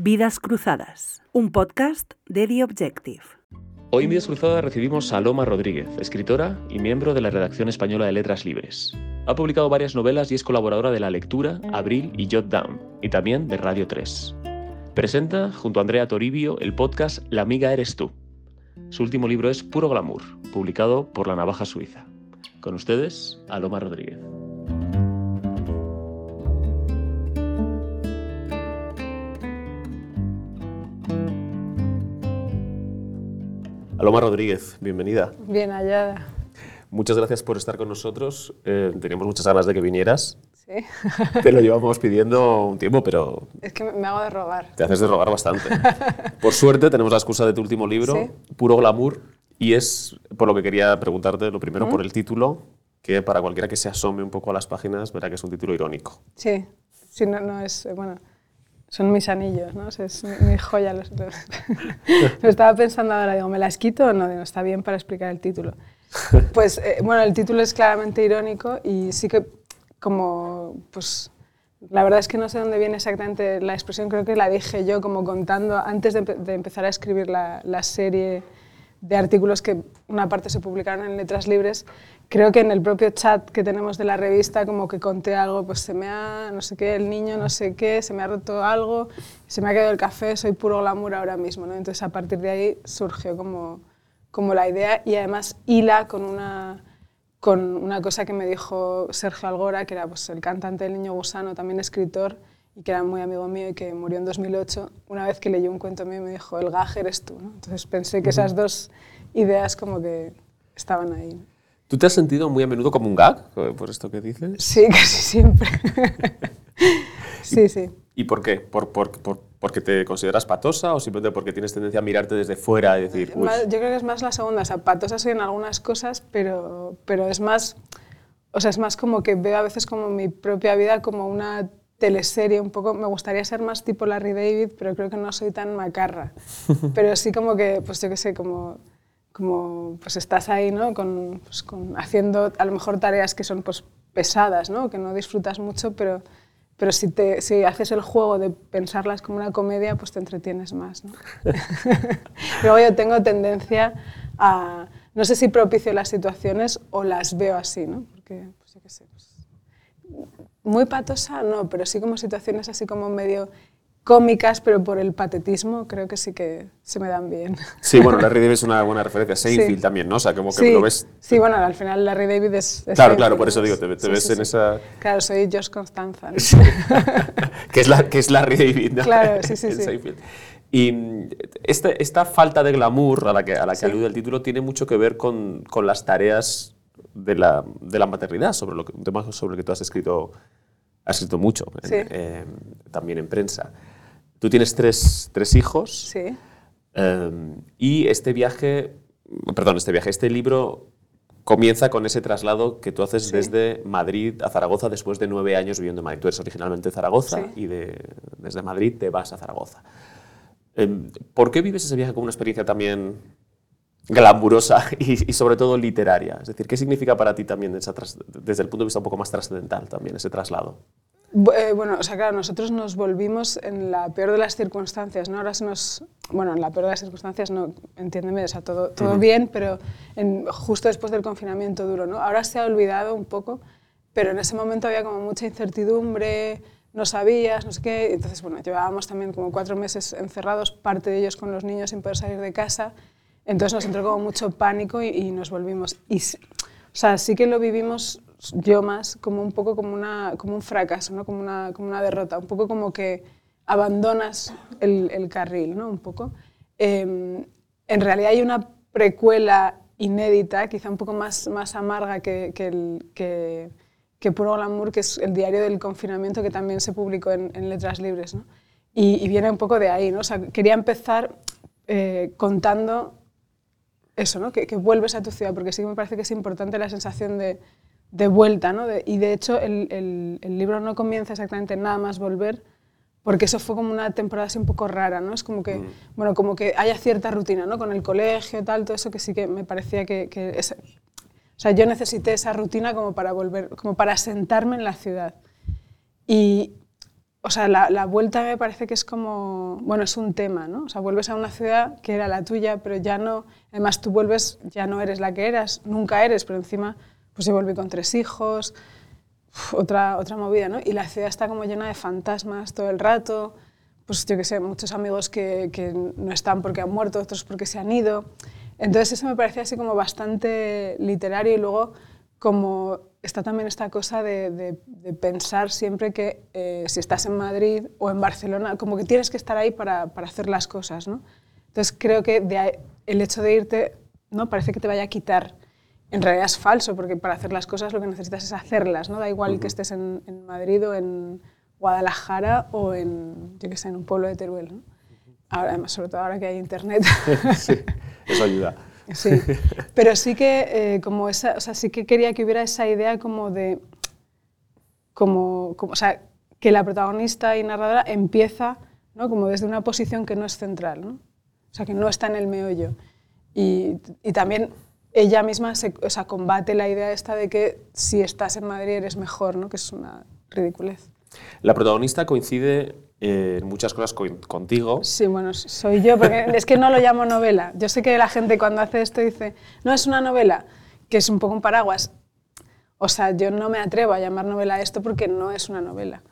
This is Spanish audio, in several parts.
Vidas Cruzadas, un podcast de The Objective. Hoy en Vidas Cruzadas recibimos a Loma Rodríguez, escritora y miembro de la redacción española de Letras Libres. Ha publicado varias novelas y es colaboradora de La Lectura, Abril y Jot Down, y también de Radio 3. Presenta, junto a Andrea Toribio, el podcast La amiga eres tú. Su último libro es Puro Glamour, publicado por La Navaja Suiza. Con ustedes, Aloma Rodríguez. Aloma Rodríguez, bienvenida. Bien hallada. Muchas gracias por estar con nosotros. Eh, teníamos muchas ganas de que vinieras. Sí. Te lo llevamos pidiendo un tiempo, pero Es que me hago de rogar. te haces de rogar bastante. Por suerte tenemos la excusa de tu último libro, Sí. Puro Glamour, y es por lo que quería preguntarte, lo primero por el título, que para cualquiera que se asome un poco a las páginas verá que es un título irónico. Sí, sí no, no es, eh, bueno, son mis anillos, ¿no? Es mi, mi joya. Los, los- Lo estaba pensando ahora, digo, ¿me las quito o no? Digo, está bien para explicar el título. Pues, eh, bueno, el título es claramente irónico y sí que como, pues, la verdad es que no sé dónde viene exactamente la expresión, creo que la dije yo como contando, antes de, empe- de empezar a escribir la, la serie de artículos que una parte se publicaron en Letras Libres, creo que en el propio chat que tenemos de la revista como que conté algo, pues se me ha, no sé qué, el niño no sé qué, se me ha roto algo, se me ha quedado el café, soy puro glamour ahora mismo, ¿no? Entonces a partir de ahí surgió como, como la idea y además hila con una, con una cosa que me dijo Sergio Algora, que era pues, el cantante del Niño Gusano, también escritor, y que era muy amigo mío y que murió en 2008, una vez que leyó un cuento mío me dijo, el gaje eres tú. ¿no? Entonces pensé que esas dos ideas como que estaban ahí. ¿no? ¿Tú te has sentido muy a menudo como un gag eh, por esto que dices? Sí, casi siempre. sí, sí. ¿Y por qué? ¿Por, por, por- porque te consideras patosa o simplemente porque tienes tendencia a mirarte desde fuera y decir, uy, yo creo que es más la segunda, o sea, patosa soy en algunas cosas, pero, pero es más, o sea, es más como que veo a veces como mi propia vida como una teleserie un poco, me gustaría ser más tipo Larry David, pero creo que no soy tan macarra, pero sí como que, pues yo qué sé, como, como pues estás ahí, ¿no? Con, pues, con- haciendo a lo mejor tareas que son pues pesadas, ¿no? Que no disfrutas mucho, pero... Pero si, te, si haces el juego de pensarlas como una comedia, pues te entretienes más. ¿no? Luego yo tengo tendencia a, no sé si propicio las situaciones o las veo así, ¿no? Porque, pues yo qué sé, pues, muy patosa no, pero sí como situaciones así como medio cómicas, pero por el patetismo creo que sí que se me dan bien. Sí, bueno, Larry David es una buena referencia. Seinfeld Sí. también, ¿no? O sea, como que sí, lo ves... sí, bueno, al final Larry David es... es Claro, Seinfeld, claro, por eso digo, te, te Sí, ves en esa... Claro, soy Josh Constanza. ¿no? que, es la, que es Larry David, ¿no? Claro, sí, sí, sí. Seinfeld. Y mm, este- esta falta de glamour a la que, a la que alude el título tiene mucho que ver con, con las tareas de la, de la maternidad, sobre lo que, un tema sobre el que tú has escrito, has escrito mucho, en- eh, también en prensa. Tú tienes tres, tres hijos. Sí, Eh, y este viaje, perdón, este viaje, este libro comienza con ese traslado que tú haces Sí. desde Madrid a Zaragoza después de nueve años viviendo en Madrid. Tú eres originalmente de Zaragoza Sí. y de- desde Madrid te vas a Zaragoza. Eh, ¿Por qué vives ese viaje como una experiencia también glamurosa y, y sobre todo literaria? Es decir, ¿qué significa para ti también esa desde el punto de vista un poco más trascendental también ese traslado? Eh, bueno, o sea, claro, nosotros nos volvimos en la peor de las circunstancias, ¿no? Ahora se nos... Bueno, en la peor de las circunstancias, no, entiéndeme, o sea, todo, todo bien, pero en- justo después del confinamiento duro, ¿no? Ahora se ha olvidado un poco, pero en ese momento había como mucha incertidumbre, no sabías, no sé qué, entonces, bueno, llevábamos también como cuatro meses encerrados, parte de ellos con los niños sin poder salir de casa, entonces nos entró como mucho pánico y, y nos volvimos. Y, o sea, sí que lo vivimos yo más como un poco como, una, como un fracaso, ¿no? como, una, como una derrota, un poco como que abandonas el, el carril, ¿no? Un poco. Eh, en realidad hay una precuela inédita, quizá un poco más, más amarga que, que, el, que, que Puro Glamour, que es el diario del confinamiento que también se publicó en, en Letras Libres. ¿no? Y, y viene un poco de ahí. ¿no? O sea, quería empezar eh, contando eso, ¿no? que, que vuelves a tu ciudad, porque sí que me parece que es importante la sensación de, de vuelta. ¿no? De- y de hecho el, el- el libro no comienza exactamente en nada más volver, porque eso fue como una temporada así un poco rara, ¿no? Es como que, bueno, como que haya cierta rutina, ¿no? Con el colegio, tal, todo eso que sí que me parecía que... que o sea, yo necesité esa rutina como para volver, como para sentarme en la ciudad. Y, o sea, la, la, vuelta me parece que es como, bueno, es un tema, ¿no? O sea, vuelves a una ciudad que era la tuya, pero ya no, además tú vuelves, ya no eres la que eras, nunca eres, pero encima, pues yo volví con tres hijos, otra, otra movida, ¿no? Y la ciudad está como llena de fantasmas todo el rato, pues yo qué sé, muchos amigos que, que no están porque han muerto, otros porque se han ido. Entonces eso me parecía así como bastante literario y luego como está también esta cosa de, pensar siempre que eh, si estás en Madrid o en Barcelona, como que tienes que estar ahí para, hacer las cosas, ¿no? Entonces creo que el hecho de irte, ¿no? Parece que te vaya a quitar. En realidad es falso, porque para hacer las cosas lo que necesitas es hacerlas, ¿no? Da igual que estés en, Madrid o en Guadalajara o en, yo qué sé, en un pueblo de Teruel, ¿no? Ahora, sobre todo ahora que hay internet. sí, eso ayuda. Sí, pero sí que, eh, como esa, o sea, sí que quería que hubiera esa idea como de, como, como, o sea, que la protagonista y narradora empieza ¿no? como desde una posición que no es central, ¿no? O sea, que no está en el meollo. Y, y también ella misma se, o sea, combate la idea esta de que si estás en Madrid eres mejor, ¿no? que es una ridiculez. La protagonista coincide en muchas cosas contigo. Sí, bueno, soy yo, porque es que no lo llamo novela. Yo sé que la gente cuando hace esto dice, no es una novela, que es un poco un paraguas. O sea, yo no me atrevo a llamar novela esto porque no es una novela.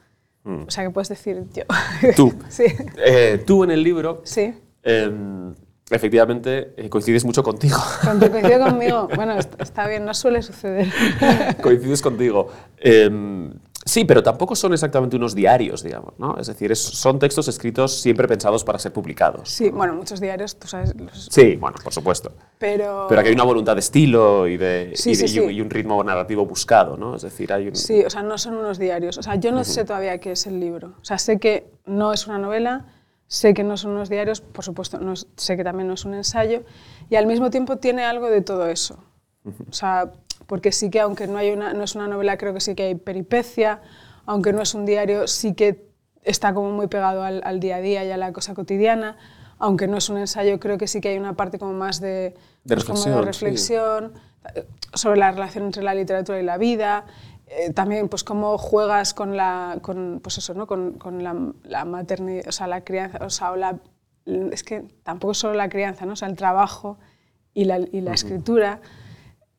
Mm. O sea, que puedes decir yo. Tú. sí. Eh, tú en el libro. Sí. Em, efectivamente, eh, coincides mucho contigo. Cuando coincide conmigo, bueno, está bien, no suele suceder. coincides contigo. Eh, Sí, pero tampoco son exactamente unos diarios, digamos, ¿no? Es decir, son textos escritos siempre pensados para ser publicados. Sí, bueno, muchos diarios, tú sabes... Sí, bueno, por supuesto. Pero... Pero aquí hay una voluntad de estilo y, de, y, un, ritmo narrativo buscado, ¿no? Es decir, hay un... Sí, o sea, no son unos diarios. O sea, yo no sé todavía qué es el libro. O sea, sé que no es una novela, sé que no son unos diarios, por supuesto, no sé que también no es un ensayo, y al mismo tiempo tiene algo de todo eso. O sea, porque sí que aunque no, hay una, no es una novela, creo que sí que hay peripecia, aunque no es un diario, sí que está como muy pegado al, día a día y a la cosa cotidiana, aunque no es un ensayo, creo que sí que hay una parte como más de, de pues, reflexión, sobre la relación entre la literatura y la vida, eh, también pues cómo juegas con la, con, pues eso, ¿no? con, con la, la maternidad, o sea, la crianza, o sea, la, es que tampoco solo la crianza, ¿no? o sea, el trabajo y la, y la escritura.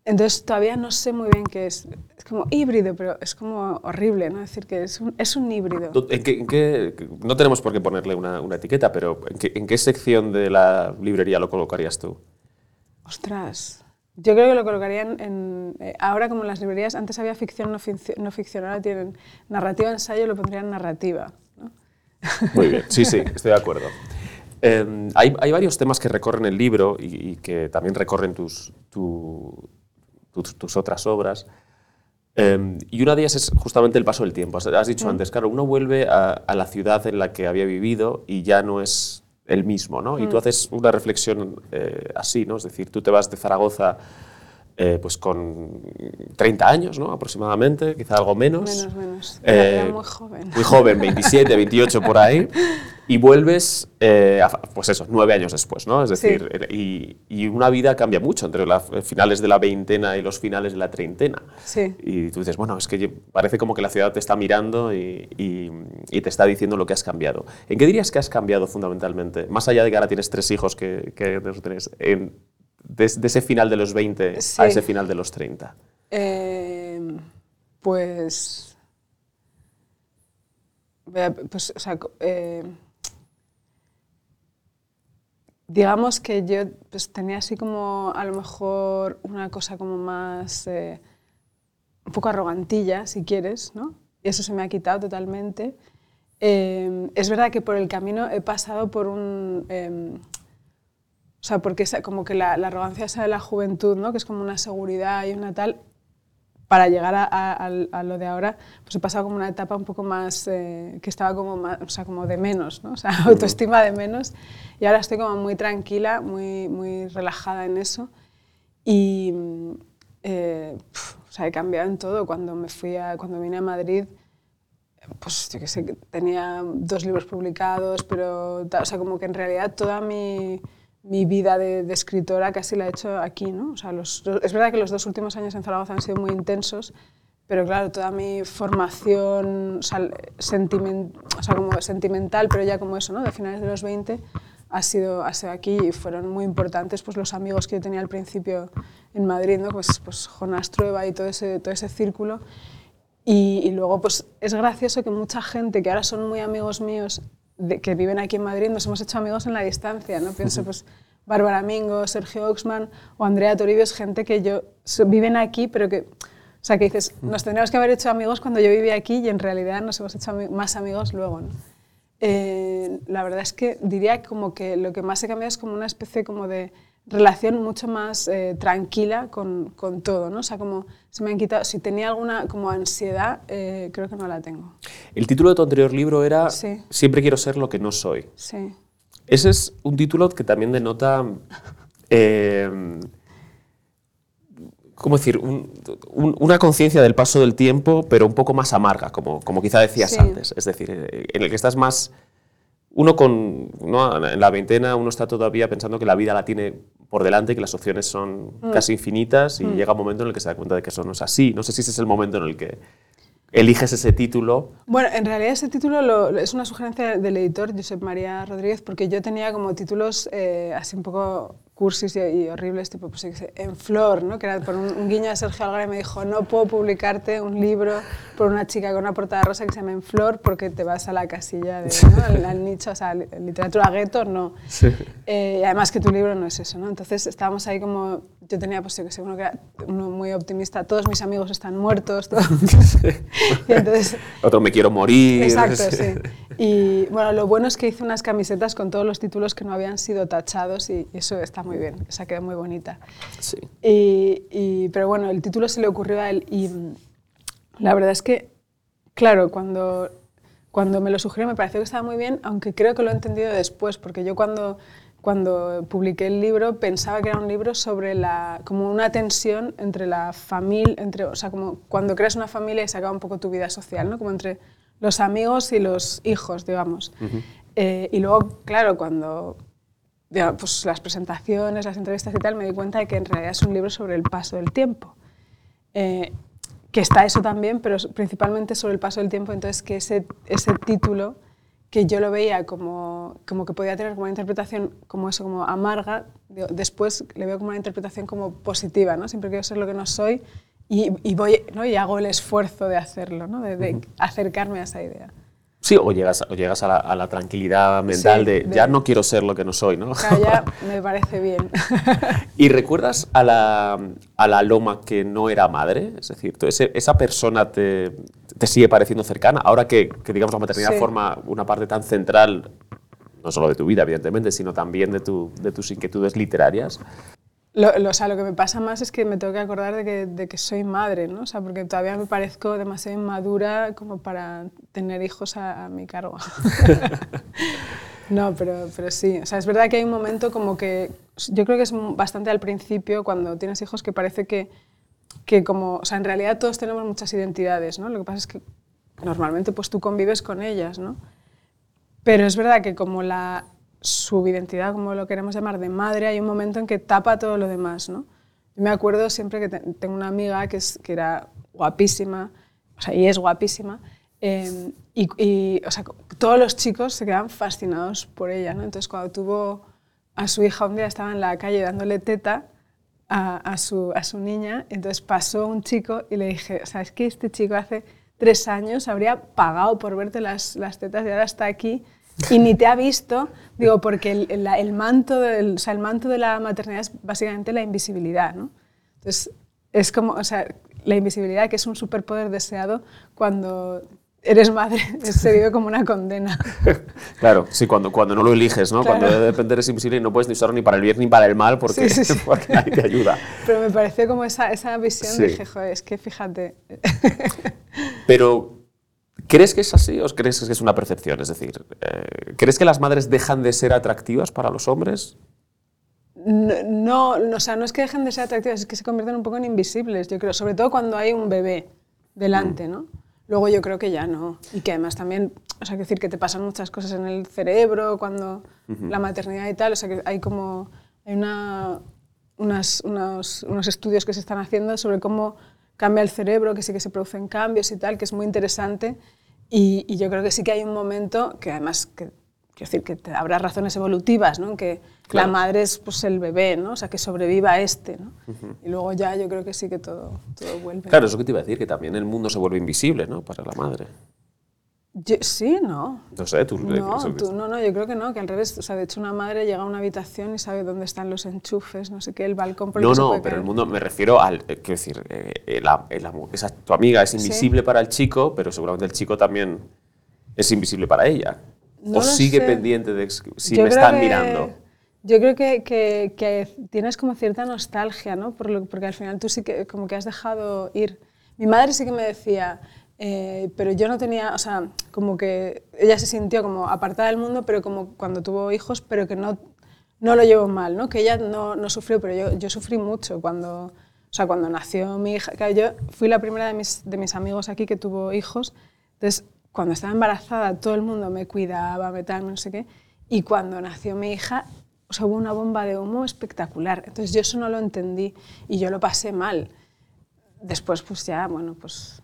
Entonces todavía no sé muy bien qué es. Es como híbrido, pero es como horrible, ¿no? Es decir, que es un, es un híbrido. ¿En qué, no tenemos por qué ponerle una, una etiqueta, pero ¿en qué, ¿en qué, sección de la librería lo colocarías tú? Ostras. Yo creo que lo colocaría en... Eh, ahora como en las librerías, antes había ficción, no, ficción, no ficción, ahora tienen narrativa, ensayo, lo pondrían narrativa. ¿no? Muy bien, sí, sí, estoy de acuerdo. Eh, hay, hay, varios temas que recorren el libro y, y que también recorren tus, tu, tus, otras obras. Em, y una de ellas es justamente el paso del tiempo. Has dicho antes, claro, uno vuelve a, la ciudad en la que había vivido y ya no es el mismo, ¿no? Y tú haces una reflexión eh, así, ¿no? Es decir, tú te vas de Zaragoza eh, pues con 30 años, ¿no? Aproximadamente, quizá algo menos. Menos, menos. Eh, muy joven. Muy joven, 27, 28 por ahí. Y vuelves, eh, pues eso, nueve años después, ¿no? Es decir, y, y, una vida cambia mucho entre los finales de la veintena y los finales de la treintena. Sí. Y tú dices, bueno, es que parece como que la ciudad te está mirando y, y, te está diciendo lo que has cambiado. ¿En qué dirías que has cambiado fundamentalmente? Más allá de que ahora tienes tres hijos que, que tenés, en, de, ese final de los 20 a ese final de los 30? Eh, pues, pues, o sea, eh, digamos que yo pues, tenía así como a lo mejor una cosa como más, eh, un poco arrogantilla, si quieres, ¿no? Y eso se me ha quitado totalmente. es verdad que por el camino he pasado por un em, o sea, porque como que la, arrogancia esa de la juventud, ¿no? que es como una seguridad y una tal, para llegar a, lo de ahora, pues he pasado como una etapa un poco más, eh, que estaba como, más, o sea, como de menos, ¿no? o sea, autoestima de menos, y ahora estoy como muy tranquila, muy, muy relajada en eso, y eh, o sea, he cambiado en todo. Cuando, me fui a, cuando vine a Madrid, pues yo qué sé, tenía dos libros publicados, pero, o sea, como que en realidad toda mi mi vida de, escritora casi la he hecho aquí. ¿no? O sea, los, es verdad que los dos últimos años en Zaragoza han sido muy intensos, pero claro, toda mi formación o sea, sentiment, o sea, como sentimental, pero ya como eso, ¿no? de finales de los 20, ha sido, ha sido aquí y fueron muy importantes pues, los amigos que yo tenía al principio en Madrid, ¿no? pues, pues Jonas Trueba y todo ese, todo ese círculo. Y, y, luego pues, es gracioso que mucha gente que ahora son muy amigos míos, de, que viven aquí en Madrid, nos hemos hecho amigos en la distancia. ¿no? Pienso, pues, Bárbara Mingo, Sergio Oxman o Andrea Toribio, es gente que yo, viven aquí, pero que... O sea, que dices, nos tendríamos que haber hecho amigos cuando yo vivía aquí y en realidad nos hemos hecho más amigos luego. ¿no? Eh, la verdad es que diría como que lo que más he cambiado es como una especie como de relación mucho más eh, tranquila con, con, todo, ¿no? O sea, como se me han quitado, si tenía alguna como ansiedad, eh, creo que no la tengo. El título de tu anterior libro era sí. Siempre quiero ser lo que no soy. Sí. Ese es un título que también denota eh, ¿cómo decir? Un, un, una conciencia del paso del tiempo, pero un poco más amarga, como, como quizá decías sí. antes. Es decir, en el que estás más... Uno con, ¿no? en la veintena uno está todavía pensando que la vida la tiene por delante, que las opciones son mm. casi infinitas y mm. llega un momento en el que se da cuenta de que eso no es así. No sé si ese es el momento en el que eliges ese título. Bueno, en realidad ese título lo, es una sugerencia del editor Josep María Rodríguez porque yo tenía como títulos eh, así un poco cursis y, y, horribles, tipo pues, En Flor, ¿no? que era por un, un guiño de Sergio Algarra y me dijo, no puedo publicarte un libro por una chica con una portada rosa que se llama En Flor porque te vas a la casilla, de, ¿no? al, al, nicho, o sea, literatura gueto, no. Sí. Eh, y además que tu libro no es eso, ¿no? Entonces estábamos ahí como, yo tenía, pues yo que sé, uno, que era, uno muy optimista, todos mis amigos están muertos, todo. y entonces, Otro, me quiero morir. Exacto, sí. Y bueno, lo bueno es que hice unas camisetas con todos los títulos que no habían sido tachados y eso está muy bien, esa quedó muy bonita. Sí. Y, y, pero bueno, el título se le ocurrió a él y la verdad es que, claro, cuando, cuando me lo sugirió me pareció que estaba muy bien, aunque creo que lo he entendido después, porque yo cuando, cuando publiqué el libro pensaba que era un libro sobre la, como una tensión entre la familia, entre, o sea, como cuando creas una familia y se acaba un poco tu vida social, ¿no? como entre los amigos y los hijos, digamos. Uh -huh. eh, y luego, claro, cuando digamos, pues, las presentaciones, las entrevistas y tal, me di cuenta de que en realidad es un libro sobre el paso del tiempo. Eh, que está eso también, pero principalmente sobre el paso del tiempo, entonces que ese, ese título, que yo lo veía como, como que podía tener como una interpretación como eso, como amarga, después le veo como una interpretación como positiva, ¿no? Siempre quiero ser lo que no soy y, y voy, ¿no? y hago el esfuerzo de hacerlo, ¿no? de, de uh -huh. acercarme a esa idea. Sí, o llegas, o llegas a, la, a la tranquilidad mental sí, de, de, ya no quiero ser lo que no soy, ¿no? Claro, ya me parece bien. ¿Y recuerdas a la, a la Loma que no era madre? Es decir, ese, esa persona te, te, sigue pareciendo cercana, ahora que, que digamos, la maternidad sí. forma una parte tan central, no solo de tu vida, evidentemente, sino también de, tu, de tus inquietudes literarias. Lo, lo, o sea, lo que me pasa más es que me tengo que acordar de que, de que, soy madre, ¿no? O sea, porque todavía me parezco demasiado inmadura como para tener hijos a, a mi cargo. no, pero, pero sí. O sea, es verdad que hay un momento como que yo creo que es bastante al principio cuando tienes hijos que parece que, que como, o sea, en realidad todos tenemos muchas identidades, ¿no? Lo que pasa es que normalmente pues tú convives con ellas, ¿no? Pero es verdad que como la su identidad, como lo queremos llamar, de madre, hay un momento en que tapa todo lo demás, ¿no? Yo me acuerdo siempre que te, tengo una amiga que, es, que era guapísima, o sea, y es guapísima, eh, y, o sea, todos los chicos se quedan fascinados por ella, ¿no? Entonces, cuando tuvo a su hija un día, estaba en la calle dándole teta a, a, su, a su niña, entonces pasó un chico y le dije, ¿sabes qué? Este chico hace tres años habría pagado por verte las, las tetas y ahora está aquí y ni te ha visto, digo, porque el, el, el manto del, o sea, el manto de la maternidad es básicamente la invisibilidad, ¿no? Entonces, es como, o sea, la invisibilidad, que es un superpoder deseado cuando eres madre, se vive como una condena. claro, sí, cuando, cuando no lo eliges, ¿no? Claro. Cuando de repente eres invisible y no puedes ni usarlo ni para el bien ni para el mal porque, sí, sí, sí. porque nadie te ayuda. Pero me pareció como esa, esa visión, dije, joder, es que fíjate. Pero ¿Crees que es así o crees que es una percepción? Es decir, eh, ¿crees que las madres dejan de ser atractivas para los hombres? No, no, o sea, no es que dejen de ser atractivas, es que se convierten un poco en invisibles, yo creo, sobre todo cuando hay un bebé delante, mm. ¿no? Luego yo creo que ya no. Y que además también, o sea, que decir que te pasan muchas cosas en el cerebro cuando uh -huh. la maternidad y tal, o sea, que hay como, hay una, unas, unos, unos estudios que se están haciendo sobre cómo cambia el cerebro, que sí que se producen cambios y tal, que es muy interesante. Y, y yo creo que sí que hay un momento que además, que, quiero decir, que te, habrá razones evolutivas, ¿no? Que Claro. la madre es pues, el bebé, ¿no? O sea, que sobreviva a este, ¿no? Y luego ya yo creo que sí que todo, todo vuelve. Claro, eso que te iba a decir, que también el mundo se vuelve invisible, ¿no? Para la madre. Yo- sí, no. No sé, tú... No, eso- tú- no, no, yo creo que no, que al revés. O sea, de hecho, una madre llega a una habitación y sabe dónde están los enchufes, no sé qué, el balcón por el No, no, pero el caer. mundo, me refiero al, eh, quiero decir, eh, eh, la- eh, esa, tu amiga es invisible para el chico, pero seguramente el chico también es invisible para ella. No o sigue sé. pendiente de si Yo me están que- mirando. Yo creo que, que- que tienes como cierta nostalgia, ¿no? Por lo- porque al final tú sí que como que has dejado ir. Mi madre sí que me decía, eh, pero yo no tenía, o sea, como que ella se sintió como apartada del mundo, pero como cuando tuvo hijos, pero que no, no lo llevó mal, ¿no? Que ella no, no sufrió, pero yo, yo sufrí mucho cuando, o sea, cuando nació mi hija. Yo fui la primera de mis, de mis amigos aquí que tuvo hijos, entonces cuando estaba embarazada todo el mundo me cuidaba, me tal, no sé qué, y cuando nació mi hija, o sea, hubo una bomba de humo espectacular. Entonces yo eso no lo entendí y yo lo pasé mal. Después pues ya, bueno, pues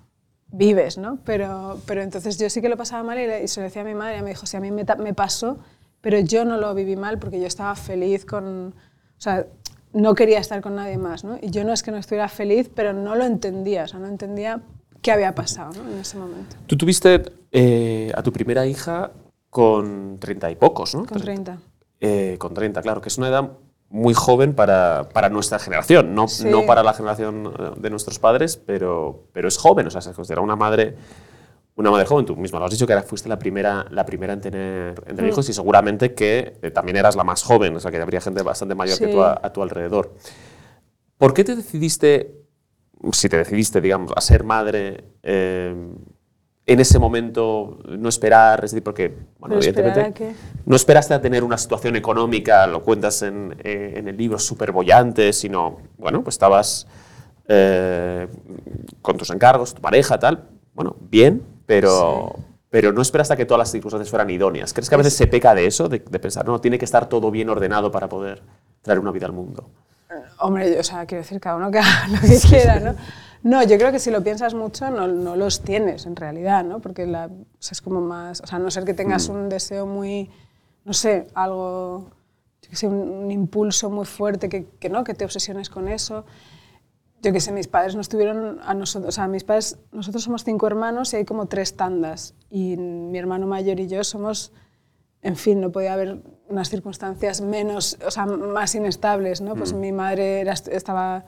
vives, ¿no? Pero, pero entonces yo sí que lo pasaba mal y, le- y se lo decía a mi madre y me dijo, sí, a mí me, pasó, pero yo no lo viví mal porque yo estaba feliz con... O sea, no quería estar con nadie más, ¿no? Y yo no es que no estuviera feliz, pero no lo entendía, o sea, no entendía qué había pasado ¿no? en ese momento. Tú tuviste eh, a tu primera hija con treinta y pocos, ¿no? Con 30. Eh, con 30, claro, que es una edad muy joven para, para nuestra generación, no, Sí. no para la generación eh, de nuestros padres, pero, pero es joven, o sea, se considera una madre, una madre joven. Tú misma lo has dicho que era- fuiste la primera, la primera en tener, en tener Mm. hijos y seguramente que eh, también eras la más joven, o sea, que habría gente bastante mayor que tú a, a tu alrededor. ¿Por qué te decidiste, si te decidiste, digamos, a ser madre eh, en ese momento, no esperar? Es decir, porque, bueno, evidentemente, no esperaste a tener una situación económica, lo cuentas en, eh, en el libro, súper bollante, sino, bueno, pues estabas eh, con tus encargos, tu pareja, tal, bueno, bien, pero, pero no esperaste a que todas las circunstancias fueran idóneas. ¿Crees que a veces se peca de eso, de, de pensar, no, tiene que estar todo bien ordenado para poder traer una vida al mundo? Hombre, yo- o sea, quiero decir, cada uno que haga lo que quiera, ¿no? No, yo creo que si lo piensas mucho no, no los tienes en realidad, ¿no? Porque la, o sea, es como más, o sea, a no ser que tengas un deseo muy, no sé, algo, yo qué sé, un, un impulso muy fuerte que, que no, que te obsesiones con eso. Yo qué sé, mis padres nos tuvieron a nosotros, o sea, mis padres, nosotros somos cinco hermanos y hay como tres tandas y mi hermano mayor y yo somos en fin, no podía haber unas circunstancias menos, o sea, más inestables, ¿no? Pues mi madre era, estaba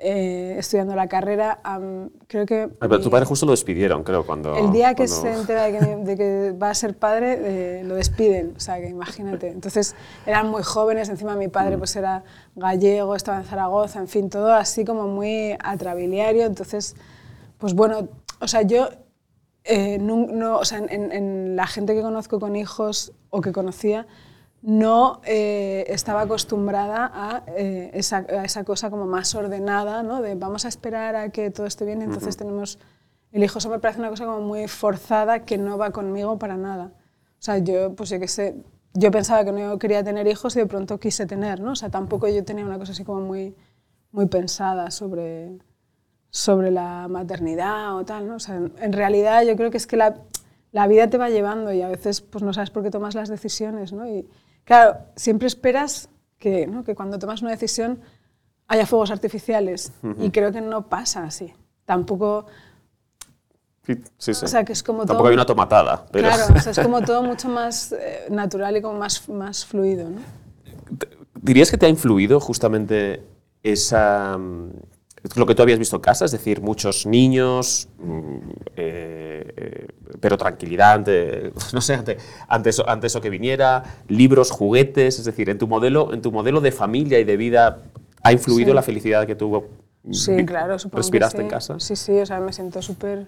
eh, estudiando la carrera, am, creo que... Ah, pero tu mi- padre justo lo despidieron, creo, cuando... el día que cuando- se entera de que, de que va a ser padre, eh, lo despiden, o sea, que imagínate. Entonces, eran muy jóvenes, encima mi padre pues era gallego, estaba en Zaragoza, en fin, todo así como muy atrabiliario, entonces, pues bueno, o sea, yo, eh, nun- no, o sea, en- en la gente que conozco con hijos o que conocía, no eh, estaba acostumbrada a, eh, esa, a esa cosa como más ordenada, ¿no? De vamos a esperar a que todo esté bien, entonces tenemos el hijo. Eso me parece una cosa como muy forzada que no va conmigo para nada. O sea, yo, pues yo qué sé, yo pensaba que no quería tener hijos y de pronto quise tener, ¿no? O sea, tampoco yo tenía una cosa así como muy, muy pensada sobre, sobre la maternidad o tal, ¿no? O sea, en, en realidad yo creo que es que la, la vida te va llevando y a veces pues no sabes por qué tomas las decisiones, ¿no? Y claro, siempre esperas que, ¿no? que cuando tomas una decisión haya fuegos artificiales y creo que no pasa así. Tampoco, Sí, sí, sí. o sea, que es como Tampoco todo... hay una tomatada, pero... Claro, o sea, es como todo mucho más eh, natural y como más, más fluido, ¿no? ¿Dirías que te ha influido justamente esa, mm, lo que tú habías visto en casa? Es decir, muchos niños, mm, eh, eh, pero tranquilidad ante, no sé, ante, ante eso, ante eso que viniera, libros, juguetes, es decir, en tu modelo, en tu modelo de familia y de vida, ¿ha influido Sí. la felicidad que tú Sí, vi- claro, supongo respiraste que sí. en casa? Sí, sí, o sea, me siento súper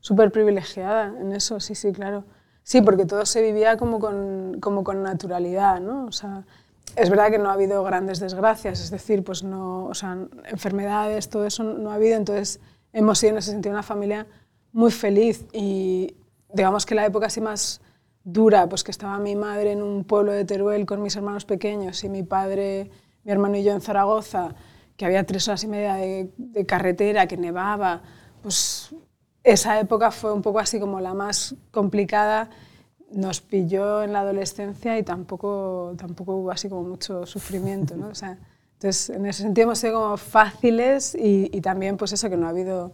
súper privilegiada en eso, sí, sí, claro. Sí, porque todo se vivía como con, como con naturalidad, ¿no? O sea, es verdad que no ha habido grandes desgracias, es decir, pues no, o sea, enfermedades, todo eso no ha habido, entonces hemos sido en ese sentido una familia muy feliz y digamos que la época así más dura, pues que estaba mi madre en un pueblo de Teruel con mis hermanos pequeños y mi padre, mi hermano y yo en Zaragoza, que había tres horas y media de, de carretera, que nevaba, pues esa época fue un poco así como la más complicada. Nos pilló en la adolescencia y tampoco, tampoco hubo así como mucho sufrimiento, ¿no? O sea, entonces, en ese sentido hemos sido como fáciles y, y también pues eso, que no ha habido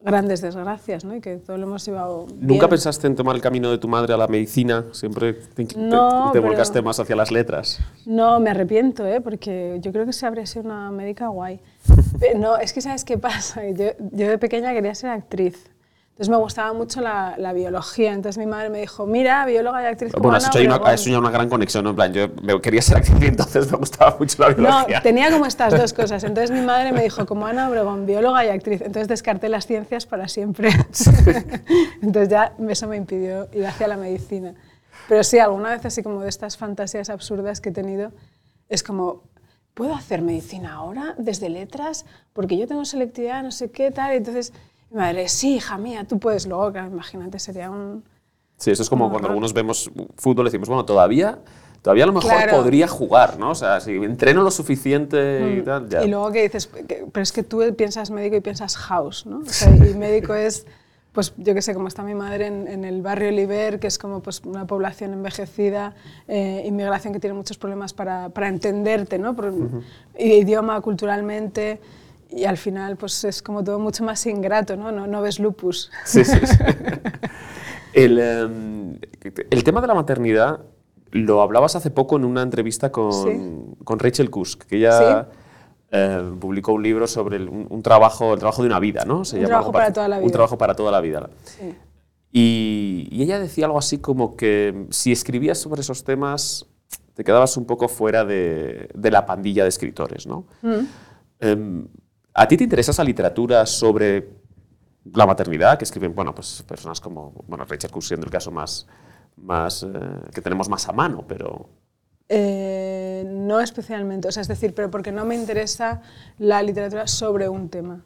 grandes desgracias, ¿no? Y que todo lo hemos llevado ¿Nunca bien. pensaste en tomar el camino de tu madre a la medicina? Siempre te, te- No, te pero- volcaste más hacia las letras. No, me arrepiento, ¿eh? porque yo creo que se habría sido una médica guay. No, es que ¿sabes qué pasa? Yo, yo de pequeña quería ser actriz. Entonces me gustaba mucho la, la biología. Entonces mi madre me dijo, mira, bióloga y actriz Bueno, has Ana hecho, una, Obregón". has hecho una gran conexión, ¿no? En plan, yo me quería ser actriz y entonces me gustaba mucho la No, biología. tenía como estas dos cosas. Entonces mi madre me dijo, como Ana Obregón, bióloga y actriz. Entonces descarté las ciencias para siempre. Entonces ya eso me impidió ir hacia la medicina. Pero sí, alguna vez así como de estas fantasías absurdas que he tenido, es como, ¿puedo hacer medicina ahora desde letras? Porque yo tengo selectividad, no sé qué, tal. Y mi madre, sí, hija mía, tú puedes. Luego, claro, imagínate, sería un... Sí, eso es como cuando horror. algunos vemos fútbol y decimos, bueno, todavía, todavía a lo mejor Claro. podría jugar, ¿no? O sea, si entreno lo suficiente y tal, ya. Mm. Y luego que dices, pero es que tú piensas médico y piensas house, ¿no? O sea, y médico es, pues yo qué sé, como está mi madre en, en el barrio Oliver, que es como pues, una población envejecida, eh, inmigración que tiene muchos problemas para, para entenderte, ¿no? Por, Idioma, culturalmente, y al final pues es como todo mucho más ingrato, ¿no? No, no ves lupus. Sí, sí, sí. el, em, el tema de la maternidad lo hablabas hace poco en una entrevista con, Sí. con Rachel Kusk, que ella eh, publicó un libro sobre el- un, un trabajo, el trabajo de una vida, ¿no? Se Un llama trabajo para toda la Un vida. trabajo para toda la vida. Y ella decía algo así como que si escribías sobre esos temas te quedabas un poco fuera de, de la pandilla de escritores, ¿no? Mm. Em, ¿A ti te interesa esa literatura sobre la maternidad que escriben, bueno, pues personas como, bueno, Rachel Kusk siendo el caso más, más eh, que tenemos más a mano, pero Eh, no especialmente, o sea, es decir, pero porque no me interesa la literatura sobre un tema.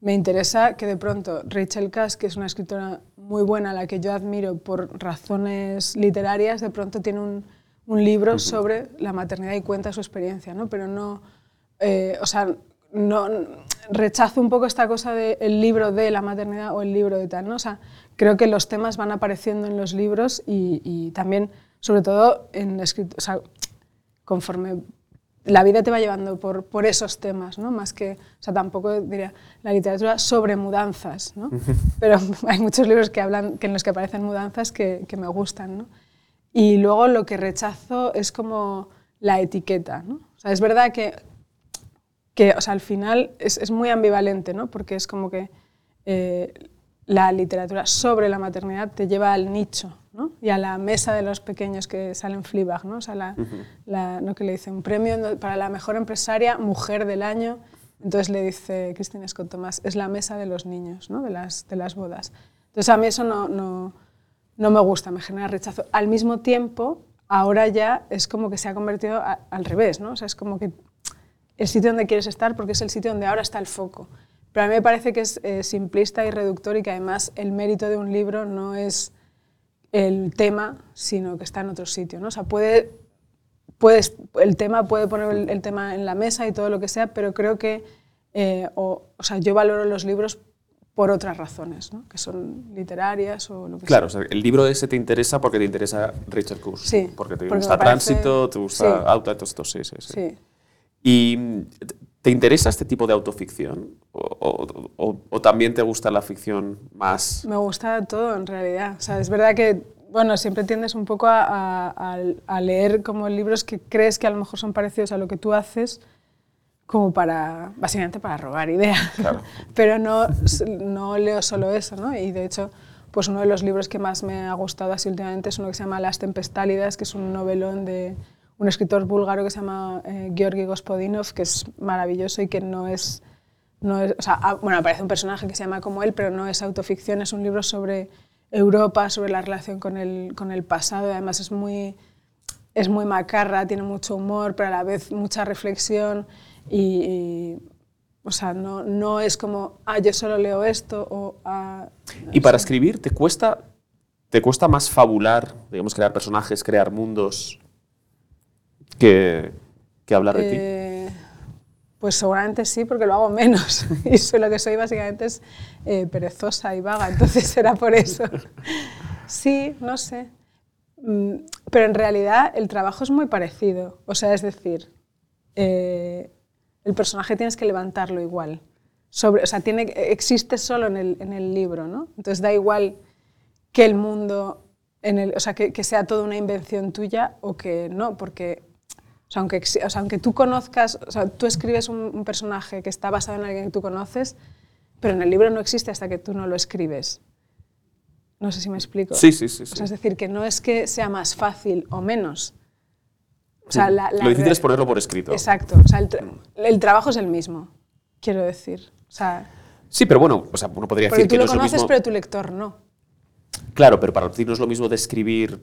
Me interesa que de pronto Rachel Cass, que es una escritora muy buena, a la que yo admiro por razones literarias, de pronto tiene un, un libro sobre la maternidad y cuenta su experiencia, ¿no? Pero no, eh, o sea, no, rechazo un poco esta cosa del el libro de la maternidad o el libro de tal, ¿no? O sea, creo que los temas van apareciendo en los libros y, y también, sobre todo, en escrito, o sea, conforme la vida te va llevando por, por esos temas, ¿no? Más que, o sea, tampoco diría la literatura sobre mudanzas, ¿no? Pero hay muchos libros que hablan, que en los que aparecen mudanzas que, que me gustan, ¿no? Y luego lo que rechazo es como la etiqueta, ¿no? O sea, es verdad que que o sea, al final es, es muy ambivalente, ¿no? porque es como que eh, la literatura sobre la maternidad te lleva al nicho ¿no? y a la mesa de los pequeños que salen Fleabag, ¿no? O sea, la, la- ¿no? que le dice un premio para la mejor empresaria, mujer del año. Entonces le dice Christine Scott Thomas, es la mesa de los niños, ¿no? de, las, de las bodas. Entonces a mí eso no, no, no me gusta, me genera rechazo. Al mismo tiempo, ahora ya es como que se ha convertido a- al revés, ¿no? O sea, es como que el sitio donde quieres estar porque es el sitio donde ahora está el foco. Pero a mí me parece que es eh, simplista y reductor y que además el mérito de un libro no es el tema, sino que está en otro sitio. ¿no? O sea, puede, puedes, el tema puede poner el, el tema en la mesa y todo lo que sea, pero creo que eh, o, o sea, yo valoro los libros por otras razones, ¿no? que son literarias o lo que claro, sea. sea, el libro ese te interesa porque te interesa Richard Kusk, Sí, porque te gusta me parece- Tránsito, te gusta Sí. Auto, esto, sí, sí, sí. Sí. ¿Y te interesa este tipo de autoficción? ¿O, o- o- o también te gusta la ficción más...? Me gusta todo en realidad. O sea, es verdad que bueno, siempre tiendes un poco a, a- a- a leer como libros que crees que a lo mejor son parecidos a lo que tú haces, como para, básicamente para robar ideas. Claro. Pero no, no leo solo eso, ¿no? Y de hecho, pues uno de los libros que más me ha gustado así últimamente es uno que se llama Las Tempestálidas, que es un novelón de un escritor búlgaro que se llama eh, Georgi Gospodinov, que es maravilloso y que no es no es, o sea, ah, bueno, aparece un personaje que se llama como él, pero no es autoficción, es un libro sobre Europa, sobre la relación con el, con el pasado, y además es muy, es muy macarra, tiene mucho humor, pero a la vez mucha reflexión y, y, o sea, no, no es como, ah, yo solo leo esto o... Ah, Y para escribir, ¿te cuesta, ¿te cuesta más fabular, digamos, crear personajes, crear mundos, que, que hablar de ti? eh, Pues seguramente sí, porque lo hago menos. Y soy, lo que soy básicamente es eh, perezosa y vaga, entonces será por eso. Sí, no sé. Mm, Pero en realidad el trabajo es muy parecido. O sea, es decir, eh, el personaje tienes que levantarlo igual. Sobre, o sea, tiene, existe solo en el, en el libro, ¿no? Entonces da igual que el mundo, en el, o sea, que, que sea toda una invención tuya o que no, porque o sea, aunque, o sea, aunque tú conozcas, o sea, tú escribes un, un personaje que está basado en alguien que tú conoces, pero en el libro no existe hasta que tú no lo escribes. No sé si me explico. Sí, sí, sí. O sí. sea, es decir, que no es que sea más fácil o menos. O sea, la, la Lo difícil es ponerlo por escrito. Exacto. O sea, el, tra- el trabajo es el mismo, quiero decir. O sea, Sí, pero bueno, o sea, uno podría decir tú que no lo es lo conoces, mismo. pero tu lector no. Claro, pero para ti no es lo mismo describir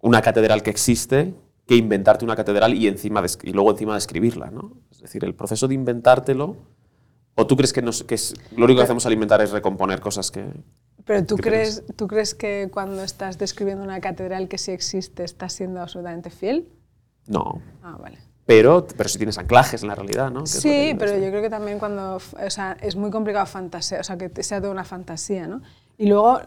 una catedral que existe que inventarte una catedral y, encima de- y luego encima describirla, ¿no? Es decir, el proceso de inventártelo. ¿O tú crees que, nos- que es- lo único que hacemos al inventar es recomponer cosas que. Pero ¿tú ¿Qué crees, ¿tú crees que cuando estás describiendo una catedral que sí existe, estás siendo absolutamente fiel? No. Ah, vale. Pero, pero si tienes anclajes en la realidad, ¿no? Que que Sí, pero yo creo que también cuando, o sea, es muy complicado fantasear, o sea, que sea toda una fantasía, ¿no? Y luego,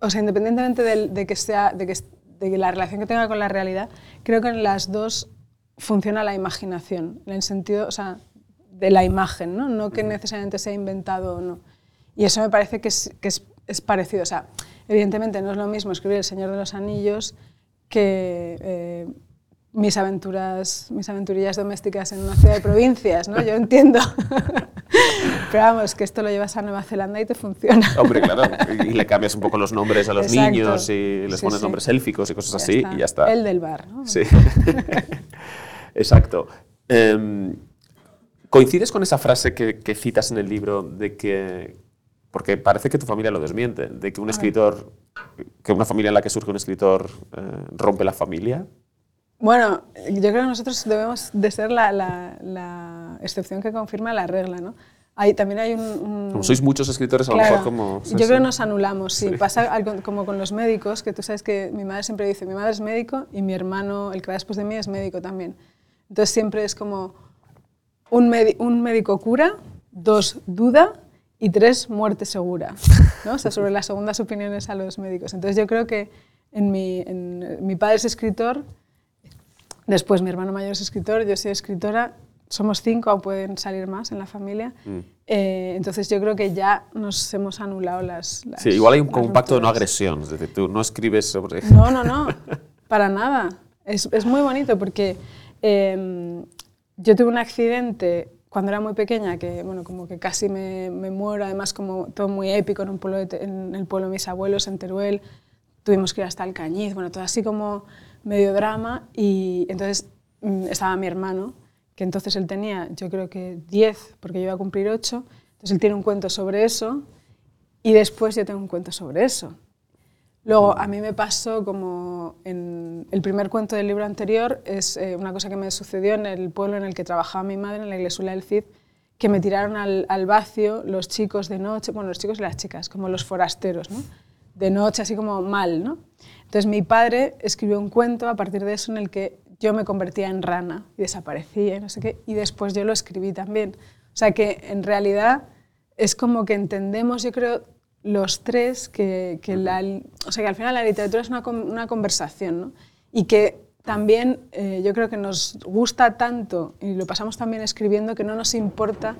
o sea, independientemente del- de, que sea, de que, de la relación que tenga con la realidad, creo que en las dos funciona la imaginación, en el sentido, o sea, de la imagen, ¿no? No que necesariamente sea inventado o no. Y eso me parece que es, que es, es parecido, o sea, evidentemente no es lo mismo escribir El Señor de los Anillos que eh, mis aventuras, mis aventurillas domésticas en una ciudad de provincias, ¿no? Yo entiendo. Pero vamos, que esto lo llevas a Nueva Zelanda y te funciona. Hombre, claro. Y le cambias un poco los nombres a los Exacto. niños y les Sí, pones sí. nombres élficos y cosas así y ya está. El del bar, ¿no? Sí. Exacto. Em, ¿Coincides con esa frase que, que citas en el libro de que, porque parece que tu familia lo desmiente, de que un escritor, que una familia en la que surge un escritor eh, rompe la familia? Bueno, yo creo que nosotros debemos de ser la, la- la excepción que confirma la regla, ¿no? Hay, también hay un... un- Como sois muchos escritores, a lo Claro. mejor como... sí, yo sí. creo que nos anulamos, sí. Pasa algo como con los médicos, que tú sabes que mi madre siempre dice, mi madre es médico y mi hermano, el que va después de mí, es médico también. Entonces siempre es como un, un médico cura, dos duda y tres muerte segura, ¿no? O sea, sobre las segundas opiniones a los médicos. Entonces yo creo que en mi, en- mi padre es escritor, después mi hermano mayor es escritor, yo soy escritora, somos cinco o pueden salir más en la familia. Mm. Eh, entonces yo creo que ya nos hemos anulado las... las Sí, igual hay un, un pacto de no agresión, es decir, tú no escribes sobre... No, no, no, para nada. Es, es muy bonito porque eh, yo tuve un accidente cuando era muy pequeña que, bueno, como que casi me, me muero, además como todo muy épico en, un pueblo de en el pueblo de mis abuelos, en Teruel. Tuvimos que ir hasta Alcañiz, bueno, todo así como medio drama. Y entonces mm, estaba mi hermano, que entonces él tenía, yo creo que 10, porque yo iba a cumplir 8. Entonces él tiene un cuento sobre eso y después yo tengo un cuento sobre eso. Luego, a mí me pasó como en el primer cuento del libro anterior, es eh, una cosa que me sucedió en el pueblo en el que trabajaba mi madre, en la iglesia del Cid, que me tiraron al, al vacío los chicos de noche, bueno, los chicos y las chicas, como los forasteros, ¿no? De noche, así como mal, ¿no? Entonces mi padre escribió un cuento a partir de eso en el que yo me convertía en rana y desaparecía y no sé qué, y después yo lo escribí también. O sea que en realidad es como que entendemos, yo creo, los tres que, que la, o sea, que al final la literatura es una, una conversación, ¿no? Y que también eh, yo creo que nos gusta tanto y lo pasamos también escribiendo que no nos importa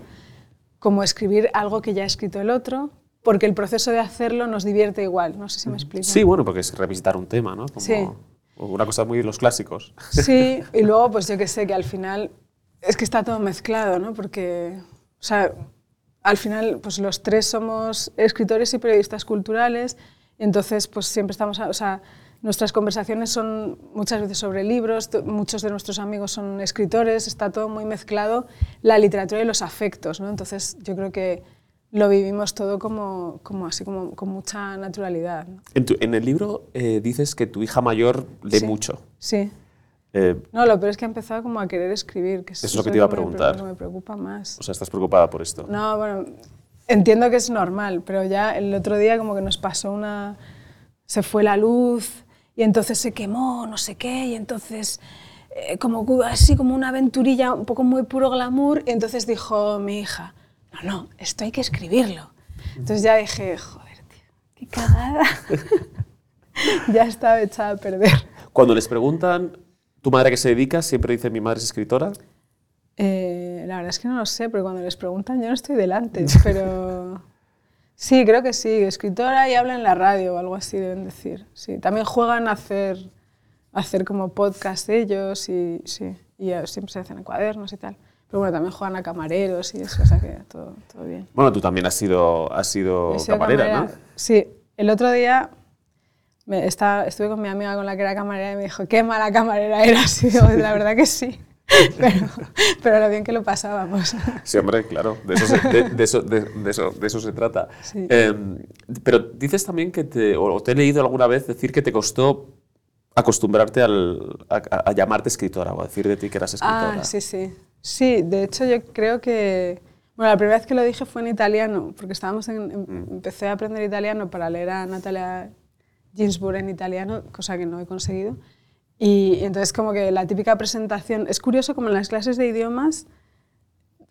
como escribir algo que ya ha escrito el otro, porque el proceso de hacerlo nos divierte igual. No sé si me explico. Sí, bueno, porque es revisitar un tema, ¿no? Como Sí. Una cosa muy de los clásicos. Sí, y luego pues yo que sé que al final es que está todo mezclado, ¿no? Porque, o sea, al final pues los tres somos escritores y periodistas culturales entonces pues siempre estamos, o sea, nuestras conversaciones son muchas veces sobre libros, muchos de nuestros amigos son escritores, está todo muy mezclado, la literatura y los afectos, ¿no? Entonces yo creo que lo vivimos todo como, como así, como con mucha naturalidad. ¿no? En, tu- en el libro eh, dices que tu hija mayor lee Sí. mucho. Sí. Eh, No, lo peor es que ha empezado como a querer escribir. Que Eso es lo que te iba a me pre- preguntar. que me preocupa más. o sea, estás preocupada por esto. No, bueno, entiendo que es normal, pero ya el otro día como que nos pasó una... Se fue la luz y entonces se quemó, no sé qué, y entonces eh, como así como una aventurilla, un poco muy puro glamour, y entonces dijo mi hija, no, no, esto hay que escribirlo. Entonces ya dije, joder, tío, qué cagada. ya estaba echada a perder. Cuando les preguntan, ¿tu madre a qué se dedica? Siempre dice, mi madre es escritora. Eh, la verdad es que no lo sé, pero cuando les preguntan yo no estoy delante, pero sí, creo que sí, escritora y habla en la radio o algo así deben decir. Sí, también juegan a hacer, a hacer como podcast ellos y sí, y siempre se hacen en cuadernos y tal. Pero bueno, también juegan a camareros y eso, o sea que todo, todo bien. Bueno, tú también has sido, has sido, sido camarera, ¿no? Sí, el otro día me estaba, estuve con mi amiga con la que era camarera y me dijo, qué mala camarera eras. Y digo, la verdad que sí. Pero, pero lo bien que lo pasábamos. Sí, hombre, claro, de eso se, de, de eso, de, de eso, de eso se trata. Sí. Eh, pero dices también que te, o te he leído alguna vez decir que te costó acostumbrarte al, a, a llamarte escritora o a decir de ti que eras escritora. Ah, sí, sí. Sí, de hecho yo creo que... Bueno, la primera vez que lo dije fue en italiano, porque estábamos en, em- Mm. empecé a aprender italiano para leer a Natalia Ginsburg en italiano, cosa que no he conseguido. Y, y entonces como que la típica presentación... Es curioso como en las clases de idiomas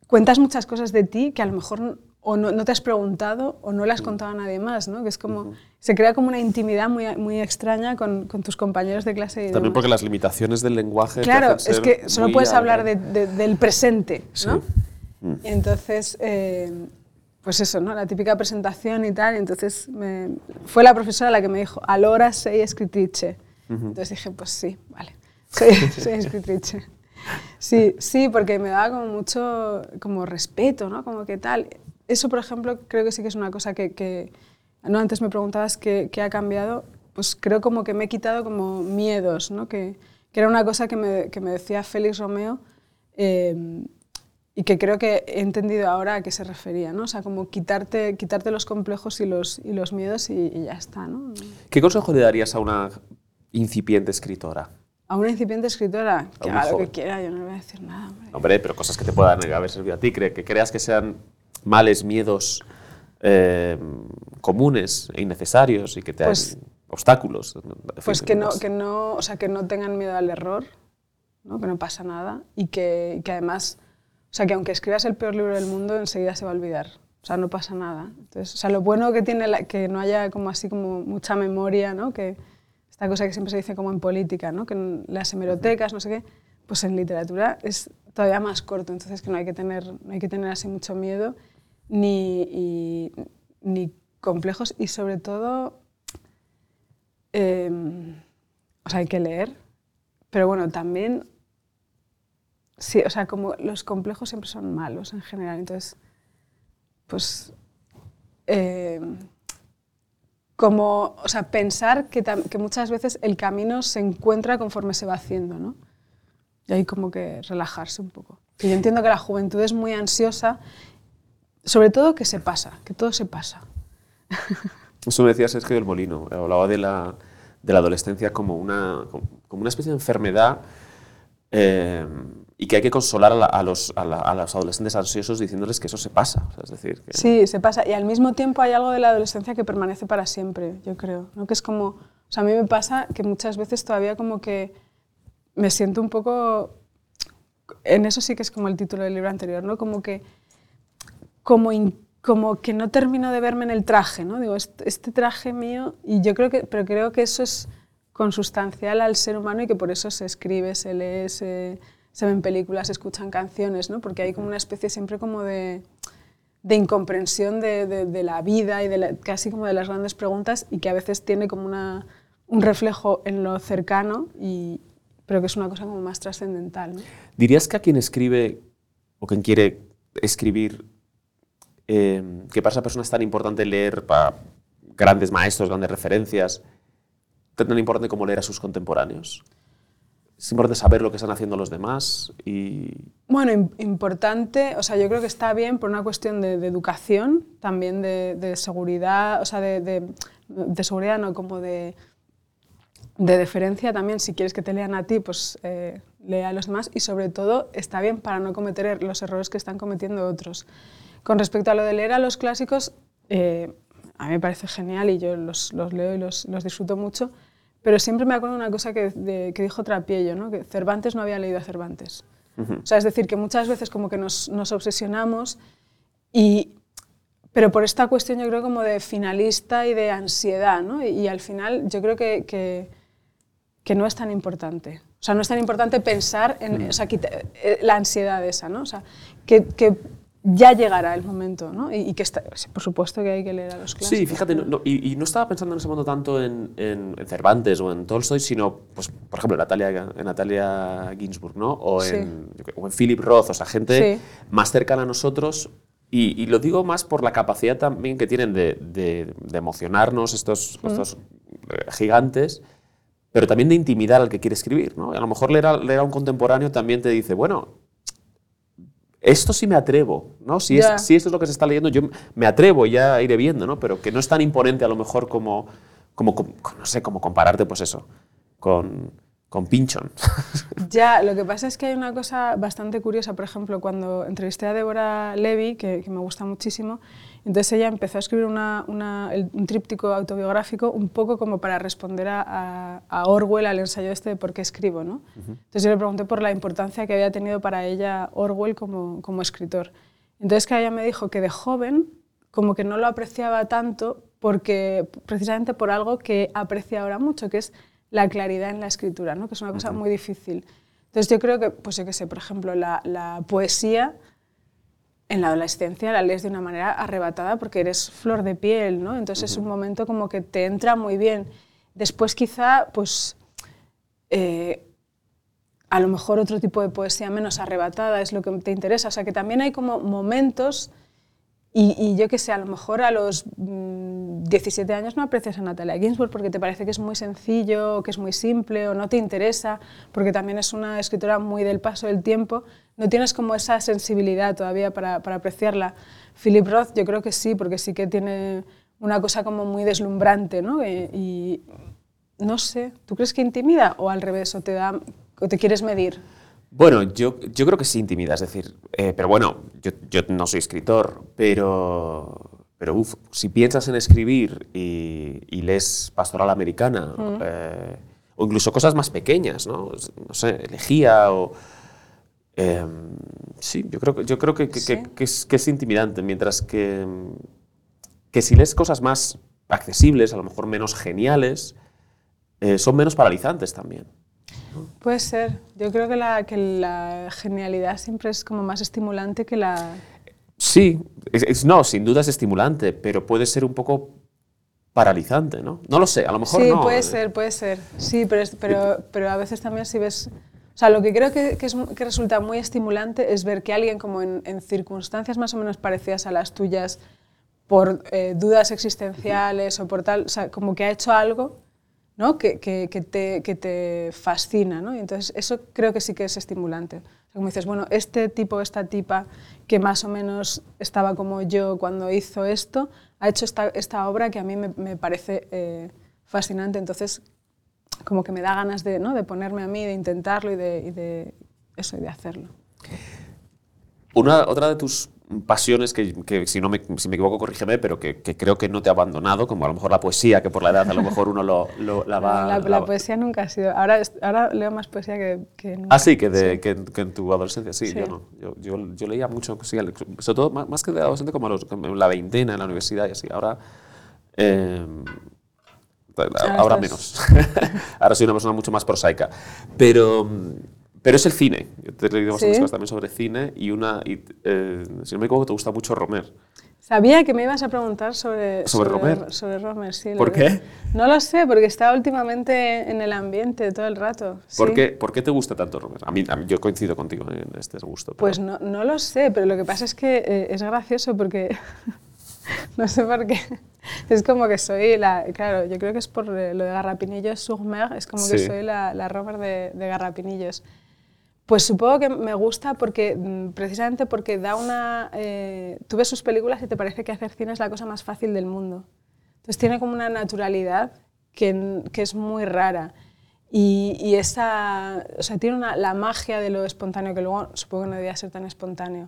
cuentas muchas cosas de ti que a lo mejor o no, no te has preguntado o no le has contado a nadie más, ¿no? Que es como... Se crea como una intimidad muy, muy extraña con, con tus compañeros de clase idiomas. También porque las limitaciones del lenguaje. Claro, es que solo puedes hablar de- de- del presente, ¿no? Sí. Mm. Y entonces, eh, pues eso, ¿no? La típica presentación y tal. Y entonces me- fue la profesora la que me dijo, allora sei escritrice. Entonces dije, pues sí, vale, soy, soy escritrice. Sí, sí, porque me daba como mucho como respeto, ¿no? Como que tal. Eso, por ejemplo, creo que sí que es una cosa que... que no, antes me preguntabas qué, ha cambiado. Pues creo como que me he quitado como miedos, ¿no? Que, que era una cosa que me, que me decía Félix Romeo eh, y que creo que he entendido ahora a qué se refería, ¿no? O sea, como quitarte, quitarte los complejos y los, y los miedos y, y ya está, ¿no? ¿Qué consejo le darías a una incipiente escritora? A una incipiente escritora, que haga lo que quiera, yo no le voy a decir nada, hombre. Hombre, pero cosas que te puedan haber servido a ti, que creas que sean males, miedos eh, comunes e innecesarios y que te Pues- obstáculos. Pues que no, más. que, no, o sea, que no tengan miedo al error, ¿no? que no pasa nada y que, que además, o sea, que aunque escribas el peor libro del mundo, enseguida se va a olvidar. O sea, no pasa nada. Entonces, o sea, lo bueno que tiene la- que no haya como así como mucha memoria, ¿no? que esta cosa que siempre se dice como en política, ¿no? que en las hemerotecas, no sé qué, pues en literatura es todavía más corto, entonces que no hay que tener, no hay que tener así mucho miedo ni, ni complejos y sobre todo eh, o sea, hay que leer, pero bueno, también, sí, o sea, como los complejos siempre son malos en general, entonces, pues, eh, como, o sea, pensar que, que muchas veces el camino se encuentra conforme se va haciendo, ¿no? Y hay como que relajarse un poco. Que yo entiendo que la juventud es muy ansiosa, sobre todo que se pasa, que todo se pasa. Eso me decía Sergio del Molino, hablaba de la, de la adolescencia como una, como una especie de enfermedad eh, y que hay que consolar a, la- a los, a, la- a los adolescentes ansiosos diciéndoles que eso se pasa. O sea, es decir, que Sí, se pasa. Y al mismo tiempo hay algo de la adolescencia que permanece para siempre, yo creo. ¿no? Que es como, o sea, a mí me pasa que muchas veces todavía como que me siento un poco, en eso sí que es como el título del libro anterior, ¿no? Como que, como, in- como que no termino de verme en el traje, ¿no? Digo, este, este traje mío, y yo creo que, pero creo que eso es consustancial al ser humano y que por eso se escribe, se lee, se, se ven películas, se escuchan canciones, ¿no? Porque hay como una especie siempre como de, de incomprensión de, de- de la vida y de la- casi como de las grandes preguntas y que a veces tiene como una, un reflejo en lo cercano, y, pero que es una cosa como más trascendental. ¿no? ¿Dirías que a quien escribe o quien quiere escribir, eh, que para esa persona es tan importante leer para grandes maestros, grandes referencias, tan importante como leer a sus contemporáneos? Es importante saber lo que están haciendo los demás y Bueno, im- importante, o sea, yo creo que está bien por una cuestión de, de educación, también de, de seguridad, o sea, de- de seguridad no, como de, de deferencia también, si quieres que te lean a ti, pues eh, lea a los demás y sobre todo está bien para no cometer er- los errores que están cometiendo otros. Con respecto a lo de leer a los clásicos, eh, a mí me parece genial y yo los, los leo y los, los disfruto mucho, pero siempre me acuerdo una cosa que, de- que dijo Trapiello, ¿no? que Cervantes no había leído a Cervantes. O sea, es decir, que muchas veces como que nos, nos obsesionamos y, pero por esta cuestión yo creo como de finalista y de ansiedad, ¿no? Y, y al final yo creo que, que, que no es tan importante. O sea, no es tan importante pensar en o sea, quita- eh, la ansiedad esa, ¿no? O sea, que, que ya llegará el momento, ¿no? Y, y que está, sí, por supuesto que hay que leer a los clásicos. Sí, fíjate, no- no- y, y no estaba pensando en ese momento tanto en, en- en Cervantes o en Tolstoy, sino, pues, por ejemplo, en Natalia, en Natalia Ginsburg, ¿no? O, Sí. en, qué- o en Philip Roth, o sea, gente Sí. más cercana a nosotros. Y, y lo digo más por la capacidad también que tienen de, de- de emocionarnos estos, estos eh, gigantes, pero también de intimidar al que quiere escribir, ¿no? A lo mejor leer a, leer a un contemporáneo también te dice, bueno, esto sí me atrevo, ¿no? Si, Ya. es, si esto es lo que se está leyendo, yo me atrevo y ya iré viendo, ¿no? Pero que no es tan imponente a lo mejor como, como, como- no sé, como compararte, pues eso, con, con Pinchon. Ya, lo que pasa es que hay una cosa bastante curiosa, por ejemplo, cuando entrevisté a Débora Levy, que, que me gusta muchísimo, entonces ella empezó a escribir una- una- un tríptico autobiográfico un poco como para responder a, a- Orwell, al ensayo este de por qué escribo, ¿no? Entonces yo le pregunté por la importancia que había tenido para ella Orwell como, como escritor. Entonces que ella me dijo que de joven como que no lo apreciaba tanto porque precisamente por algo que aprecia ahora mucho, que es la claridad en la escritura, ¿no? que es una cosa muy difícil. Entonces yo creo que, pues yo qué sé, por ejemplo, la, la poesía en la adolescencia la lees de una manera arrebatada porque eres flor de piel, ¿no? Entonces es un momento como que te entra muy bien. Después quizá, pues, eh, a lo mejor otro tipo de poesía menos arrebatada es lo que te interesa. O sea, que también hay como momentos y, y yo que sé, a lo mejor a los mm, 17 años no aprecias a Natalia Ginsburg porque te parece que es muy sencillo, que es muy simple o no te interesa, porque también es una escritora muy del paso del tiempo. No tienes como esa sensibilidad todavía para, para apreciarla. Philip Roth yo creo que sí, porque sí que tiene una cosa como muy deslumbrante, ¿no? Y, y no sé, ¿tú crees que intimida o al revés, o te, da, o te quieres medir? Bueno, yo, yo creo que sí intimida, es decir, eh, pero bueno, yo, yo no soy escritor, pero, pero uf, si piensas en escribir y, y lees Pastoral Americana, eh, o incluso cosas más pequeñas, ¿no? No sé, Elegía o... eh, sí, yo creo, que- yo creo que, que- Sí. que- que es, que es intimidante, mientras que, que si lees cosas más accesibles, a lo mejor menos geniales, eh, son menos paralizantes también. Puede ser. Yo creo que la, que la genialidad siempre es como más estimulante que la... Sí, es- es- no, sin duda es estimulante, pero puede ser un poco paralizante, ¿no? No lo sé, a lo mejor sí, no. puede eh. ser, puede ser. Sí, pero, es- pero, pero a veces también si ves... O sea, lo que creo que, que, resulta muy estimulante es ver que alguien como en, circunstancias más o menos parecidas a las tuyas, por eh, dudas existenciales o por tal, o sea, como que ha hecho algo ¿no? que, que, te, que te fascina. ¿no? Y entonces eso creo que sí que es estimulante. Como dices, bueno, este tipo, esta tipa que más o menos estaba como yo cuando hizo esto, ha hecho esta, esta obra que a mí me, me parece eh, fascinante. Entonces, como que me da ganas de, ¿no? de ponerme a mí, de intentarlo y de, y de eso, y de hacerlo. Una, otra de tus pasiones, que, que si, no me, si me equivoco, corrígeme, pero que, que creo que no te ha abandonado, como a lo mejor la poesía, que por la edad a lo mejor uno lo, lo- la va... la, la la poesía nunca ha sido... Ahora, ahora leo más poesía que, que nunca. Ah, sí, que, de, Que, que en tu adolescencia, sí, Sí. yo no. Yo, yo, yo leía mucho, sí, sobre todo más, más que de adolescente, como a los- la veintena, en la universidad y así. Ahora, eh, ahora estás- menos. ahora soy una persona mucho más prosaica. Pero, mm, pero es el cine. Yo te leído bastantes ¿Sí? cosas también sobre cine y una, y, eh, si no me equivoco, te gusta mucho Romer. Sabía que me ibas a preguntar sobre, ¿Sobre Romer? Sobre Romer, sí. ¿Por qué? No lo sé, porque está últimamente en el ambiente todo el rato. ¿Por, sí. qué, ¿Por qué te gusta tanto Romer? A mí, a mí- yo coincido contigo en este gusto. pero- Pues no, no lo sé, pero lo que pasa es que eh, es gracioso porque no sé por qué. Es como que soy la. Claro, yo creo que es por eh, lo de Garrapinillos sur mer, es como que soy la, la Romer de, de Garrapinillos. Pues supongo que me gusta porque, mm, precisamente porque da una... eh, tú ves sus películas y te parece que hacer cine es la cosa más fácil del mundo. Entonces tiene como una naturalidad que, que es muy rara. Y, y esa, o sea, tiene una- la magia de lo espontáneo, que luego supongo que no debía ser tan espontáneo.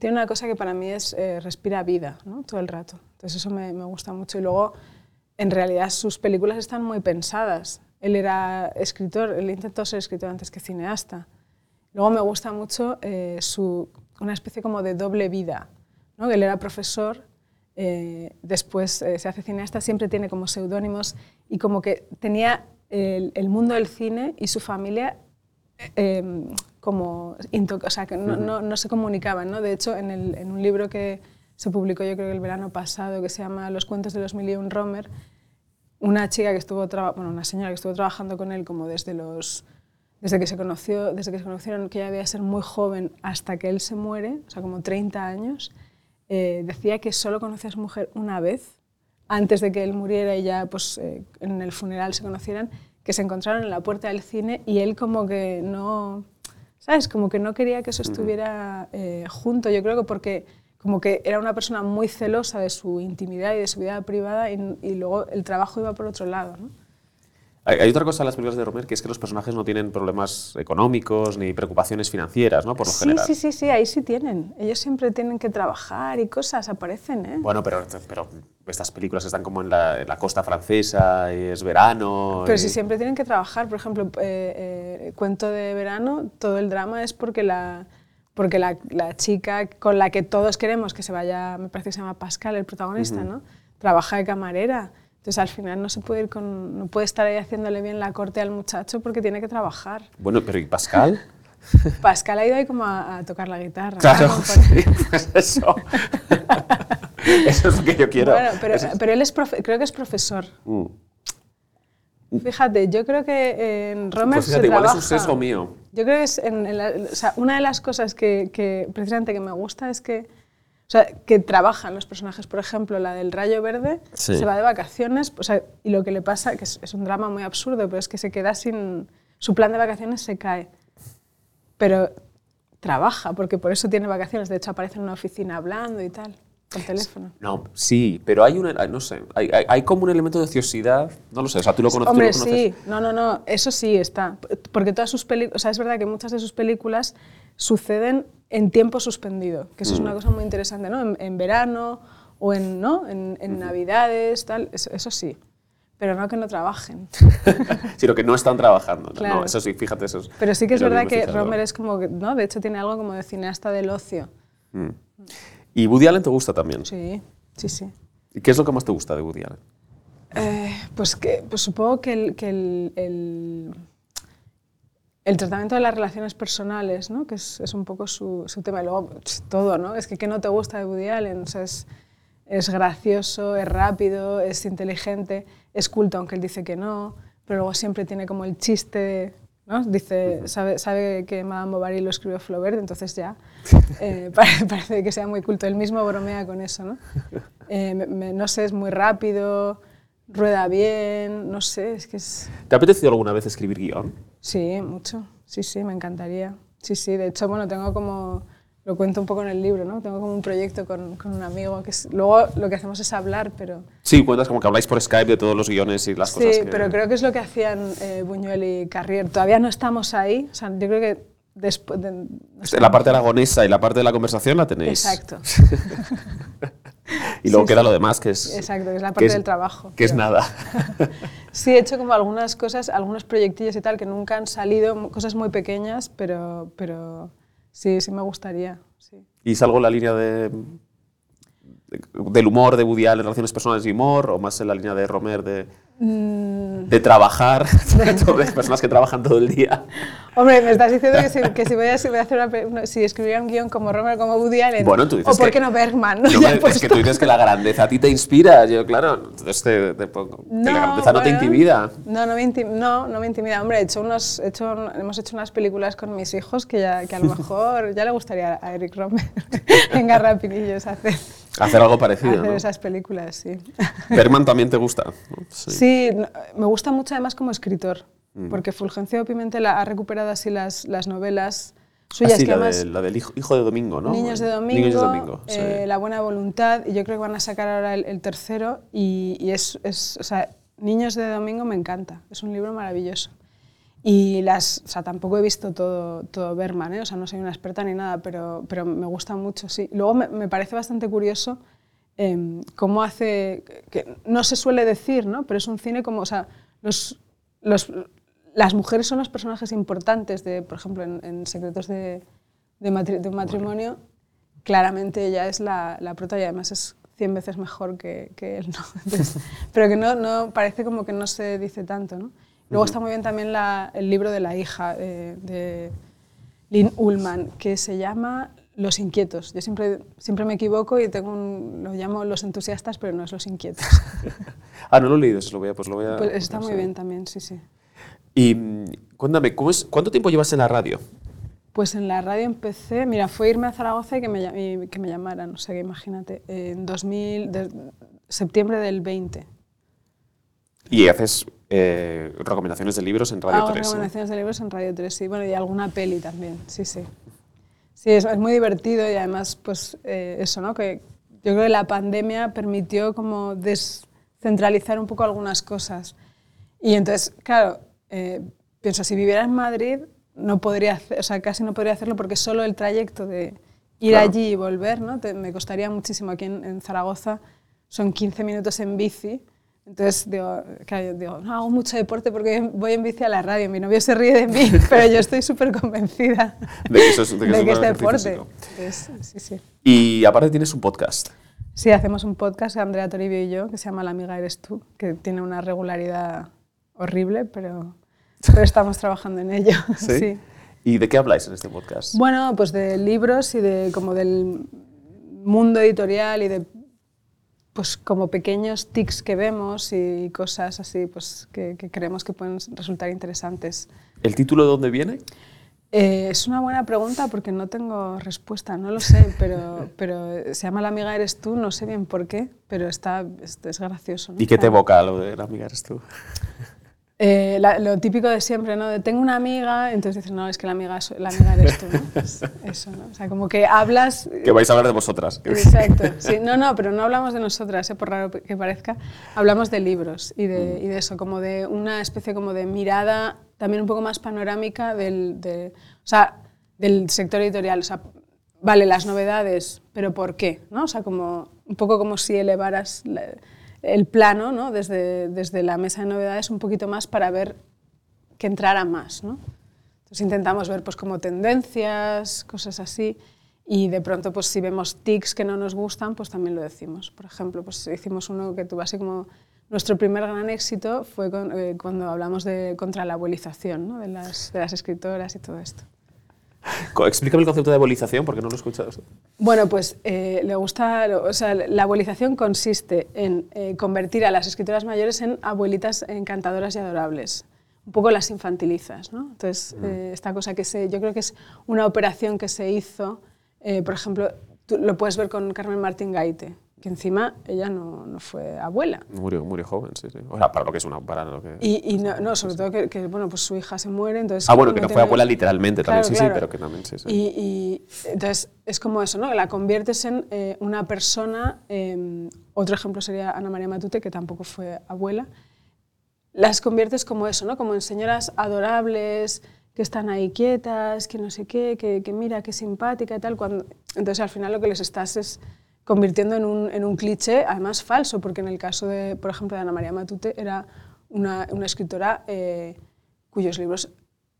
Tiene una cosa que para mí es, eh, respira vida, ¿no? Todo el rato. Entonces eso me, me gusta mucho. Y luego en realidad sus películas están muy pensadas. Él era escritor, él intentó ser escritor antes que cineasta. Luego me gusta mucho eh, su, una especie como de doble vida. ¿no? Él era profesor, eh, después eh, se hace cineasta, siempre tiene como seudónimos y como que tenía el, el mundo del cine y su familia em, como, o sea, que no, no, no, se comunicaban. ¿no? De hecho, en, el, en, un libro que se publicó yo creo que el verano pasado, que se llama Los cuentos de los mil y un Romer, una chica que estuvo, bueno, una señora que estuvo trabajando con él como desde los desde que se conoció, desde que se conocieron, que ella debía ser muy joven hasta que él se muere, o sea, como 30 años, eh, decía que solo conoció a su mujer una vez, antes de que él muriera y ya pues, eh, en el funeral se conocieran, que se encontraron en la puerta del cine y él como que no, ¿sabes? Como que no quería que eso estuviera eh, junto, yo creo que porque como que era una persona muy celosa de su intimidad y de su vida privada y, y luego el trabajo iba por otro lado, ¿no? Hay, otra cosa en las películas de Romer que es que los personajes no tienen problemas económicos ni preocupaciones financieras, ¿no? Por lo sí, general. Sí, sí, sí, ahí sí tienen. Ellos siempre tienen que trabajar y cosas aparecen, ¿eh? Bueno, pero, pero estas películas están como en la, en la costa francesa y es verano. Pero y... sí siempre tienen que trabajar. Por ejemplo, eh, eh, cuento de verano, todo el drama es porque la porque la, la, chica con la que todos queremos que se vaya, me parece que se llama Pascal, el protagonista, uh -huh. ¿no? Trabaja de camarera. Entonces al final no se puede ir con, no puede estar ahí haciéndole bien la corte al muchacho porque tiene que trabajar. Bueno, pero ¿y Pascal? Pascal ha ido ahí como a, a tocar la guitarra. Claro, ¿no? sí, pues eso. eso es lo que yo quiero. Bueno, pero, es... pero él es profe, creo que es profesor. Mm. Fíjate, yo creo que en Romer pues fíjate, se igual trabaja. es un sesgo mío. Yo creo que es en, en la, o sea, una de las cosas que, que, precisamente que me gusta es que, o sea, que trabajan los personajes. Por ejemplo, la del Rayo Verde sí. se va de vacaciones o sea, y lo que le pasa, que es, es, un drama muy absurdo, pero es que se queda sin... Su plan de vacaciones se cae. Pero trabaja, porque por eso tiene vacaciones. De hecho, aparece en una oficina hablando y tal. Por teléfono. No, sí, pero hay una, no sé, hay, hay, hay, como un elemento de ociosidad, no lo sé, o sea, tú lo, conoces. Hombre, tú lo conoces. sí, no, no, no, eso sí está, porque todas sus películas, o sea, es verdad que muchas de sus películas suceden en tiempo suspendido, que eso mm. es una cosa muy interesante, ¿no? En, en verano o en, ¿no? en, en mm. navidades, tal, eso, eso, sí. Pero no que no trabajen. Sino que no están trabajando. Claro. No, eso sí, fíjate eso. Es, Pero sí que es, verdad que Romer es como, ¿no? De hecho tiene algo como de cineasta del ocio. Mm. ¿Y Woody Allen te gusta también? Sí, sí, sí. ¿Y qué es lo que más te gusta de Woody Allen? Eh, pues, que, pues supongo que, el, que el, el, el, tratamiento de las relaciones personales, ¿no? que es, es un poco su, su, tema. Y luego pues, todo, ¿no? Es que ¿qué no te gusta de Woody Allen? O sea, es, es gracioso, es rápido, es inteligente, es culto, aunque él dice que no, pero luego siempre tiene como el chiste ¿no? Dice, sabe, sabe, que Madame Bovary lo escribió Flaubert, entonces ya eh, parece que sea muy culto. Él mismo bromea con eso, ¿no? Eh, me, me, no sé, es muy rápido, rueda bien, no sé, es que es... ¿Te ha apetecido alguna vez escribir guion? Sí, mucho, sí, sí, me encantaría. Sí, sí, de hecho, bueno, tengo como lo cuento un poco en el libro, ¿no? Tengo como un proyecto con, con, un amigo que es, luego lo que hacemos es hablar, pero... Sí, cuentas como que habláis por Skype de todos los guiones y las sí, cosas que... Sí, pero creo que es lo que hacían eh, Buñuel y Carrier. Todavía no estamos ahí, o sea, yo creo que después... De, no sé, la parte aragonesa y la parte de la conversación la tenéis. Exacto. y luego sí, queda sí. lo demás, que es... Exacto, que es la parte es, del trabajo. Que es nada. sí, he hecho como algunas cosas, algunos proyectillos y tal que nunca han salido, cosas muy pequeñas, pero, pero sí, sí me gustaría. Sí. ¿Y salgo en la línea de, de, del humor de Woody Allen, relaciones personales y humor, o más en la línea de Romer de. De trabajar, de personas que trabajan todo el día? Hombre, me estás diciendo que si, que si voy, a, si voy a hacer una, si escribiría un guion como Romer, como Woody Allen, bueno, tú dices o por qué no Bergman. No, me, es que tú dices que la grandeza a ti te inspira, yo claro, entonces te, te pongo, no, que la grandeza bueno, no te intimida. No, no me, intim, no, no me intimida. Hombre, he hecho unos, he hecho, hemos hecho unas películas con mis hijos que, ya, que a lo mejor ya le gustaría a Eric Romer en Garrapinillos hacer. Hacer algo parecido. Hacer ¿no? esas películas, sí. Bergman también te gusta. ¿no? Sí. sí. me gusta mucho además como escritor, mm. porque Fulgencio Pimentel ha recuperado así las, las novelas suyas. Ah, sí, que la, además, de, la del hijo, hijo, de Domingo, ¿no? Niños de Domingo, Niños de Domingo eh, sí. La Buena Voluntad, y yo creo que van a sacar ahora el, el tercero, y, y es, es, o sea, Niños de Domingo me encanta, es un libro maravilloso. Y las, o sea, tampoco he visto todo, todo Berman, ¿eh? o sea, no soy una experta ni nada, pero, pero me gusta mucho, sí. Luego me, me parece bastante curioso em, cómo hace, que no se suele decir, ¿no? pero es un cine como, o sea, los, los, las mujeres son los personajes importantes, de, por ejemplo, en, en Secretos de, de, matri- de un matrimonio, claramente ella es la, la prota y además es 100 veces mejor que, que él, ¿no? Entonces, pero que no, no, parece como que no se dice tanto, ¿no? Luego está muy bien también la- el libro de la hija eh, de Lynn Ullman, que se llama Los Inquietos. Yo siempre, siempre me equivoco y tengo un, lo llamo Los Entusiastas, pero no es Los Inquietos. Ah, no lo he leído, eso lo voy a, pues lo voy a... Pues está muy bien también, sí, sí. Y mm, cuéntame, ¿cómo es- ¿cuánto tiempo llevas en la radio? Pues en la radio empecé, mira, fue irme a Zaragoza y que me, y que me llamaran, o sea que imagínate, en 2000, de- septiembre del 20. Y haces eh, recomendaciones de libros en Radio Hago 3. ¿no? recomendaciones de libros en Radio 3, sí, bueno, y alguna peli también, sí, sí. Sí, es, es muy divertido y además, pues eh, eso, ¿no? Que yo creo que la pandemia permitió como descentralizar un poco algunas cosas. Y entonces, claro, eh, pienso, si viviera en Madrid, no podría hacer, o sea, casi no podría hacerlo porque solo el trayecto de ir Claro. allí y volver, ¿no? Te- me costaría muchísimo. Aquí en, en Zaragoza son 15 minutos en bici. Entonces digo, claro, yo digo, no hago mucho deporte porque voy en bici a la radio. Mi novio se ríe de mí, pero yo estoy súper convencida De que eso es- de que eso es un es deporte. Entonces, sí, sí. Y aparte tienes un podcast. Sí, hacemos un podcast, Andrea Toribio y yo, que se llama La amiga eres tú, que tiene una regularidad horrible, pero, pero estamos trabajando en ello. sí. ¿Y de qué habláis en este podcast? Bueno, pues de libros y de como del mundo editorial y de pues como pequeños tics que vemos y cosas así pues que, que creemos que pueden resultar interesantes. ¿El título de dónde viene? Eh, es una buena pregunta porque no tengo respuesta, no lo sé, pero, pero se llama La amiga eres tú, no sé bien por qué, pero está, es, es gracioso. ¿no? ¿Y qué te evoca lo de la amiga eres tú? Eh, la- lo típico de siempre, ¿no? De tengo una amiga, entonces dices, no, es que la amiga, la amiga eres tú, ¿no? Eso, ¿no? O sea, como que hablas... Que vais a hablar de vosotras. Exacto, sí. No, no, pero no hablamos de nosotras, ¿eh? por raro que parezca. Hablamos de libros y de, y de eso, como de una especie como de mirada también un poco más panorámica del, de, o sea, del sector editorial. O sea, vale, las novedades, pero ¿por qué? ¿no? O sea, como, un poco como si elevaras la- el plano ¿no? desde, desde la mesa de novedades un poquito más para ver que entrara más. ¿no? Entonces intentamos ver pues como tendencias, cosas así, y de pronto pues si vemos tics que no nos gustan, pues también lo decimos. Por ejemplo, pues hicimos uno que tuvo así como nuestro primer gran éxito fue eh, cuando hablamos de contra la abuelización de, las, de las escritoras y todo esto. Explícame el concepto de abuelización porque no lo he escuchado. Bueno, pues eh, le gusta, o sea, la abuelización consiste en eh, convertir a las escritoras mayores en abuelitas encantadoras y adorables. Un poco las infantilizas, ¿no? Entonces, eh, esta cosa que se, yo creo que es una operación que se hizo, por ejemplo, tú lo puedes ver con Carmen Martín Gaite, que encima ella no, no fue abuela. Murió, murió joven, sí, sí. O sea, para lo que es una... Para lo que... Y, y no, no, sobre todo que, que, bueno, pues su hija se muere, entonces... ah, bueno, que no fue abuela literalmente también, Claro, sí, claro. sí, pero que también, sí, sí. Y, y entonces es como eso, ¿no? La conviertes en eh, una persona. eh, otro ejemplo sería Ana María Matute, que tampoco fue abuela. Las conviertes como eso, ¿no? Como en señoras adorables, que están ahí quietas, que no sé qué, que, que mira, qué simpática y tal. Cuando, entonces al final lo que les estás es convirtiendo en un, en un cliché, además falso, porque en el caso, de, por ejemplo, de Ana María Matute, era una, una escritora eh, cuyos libros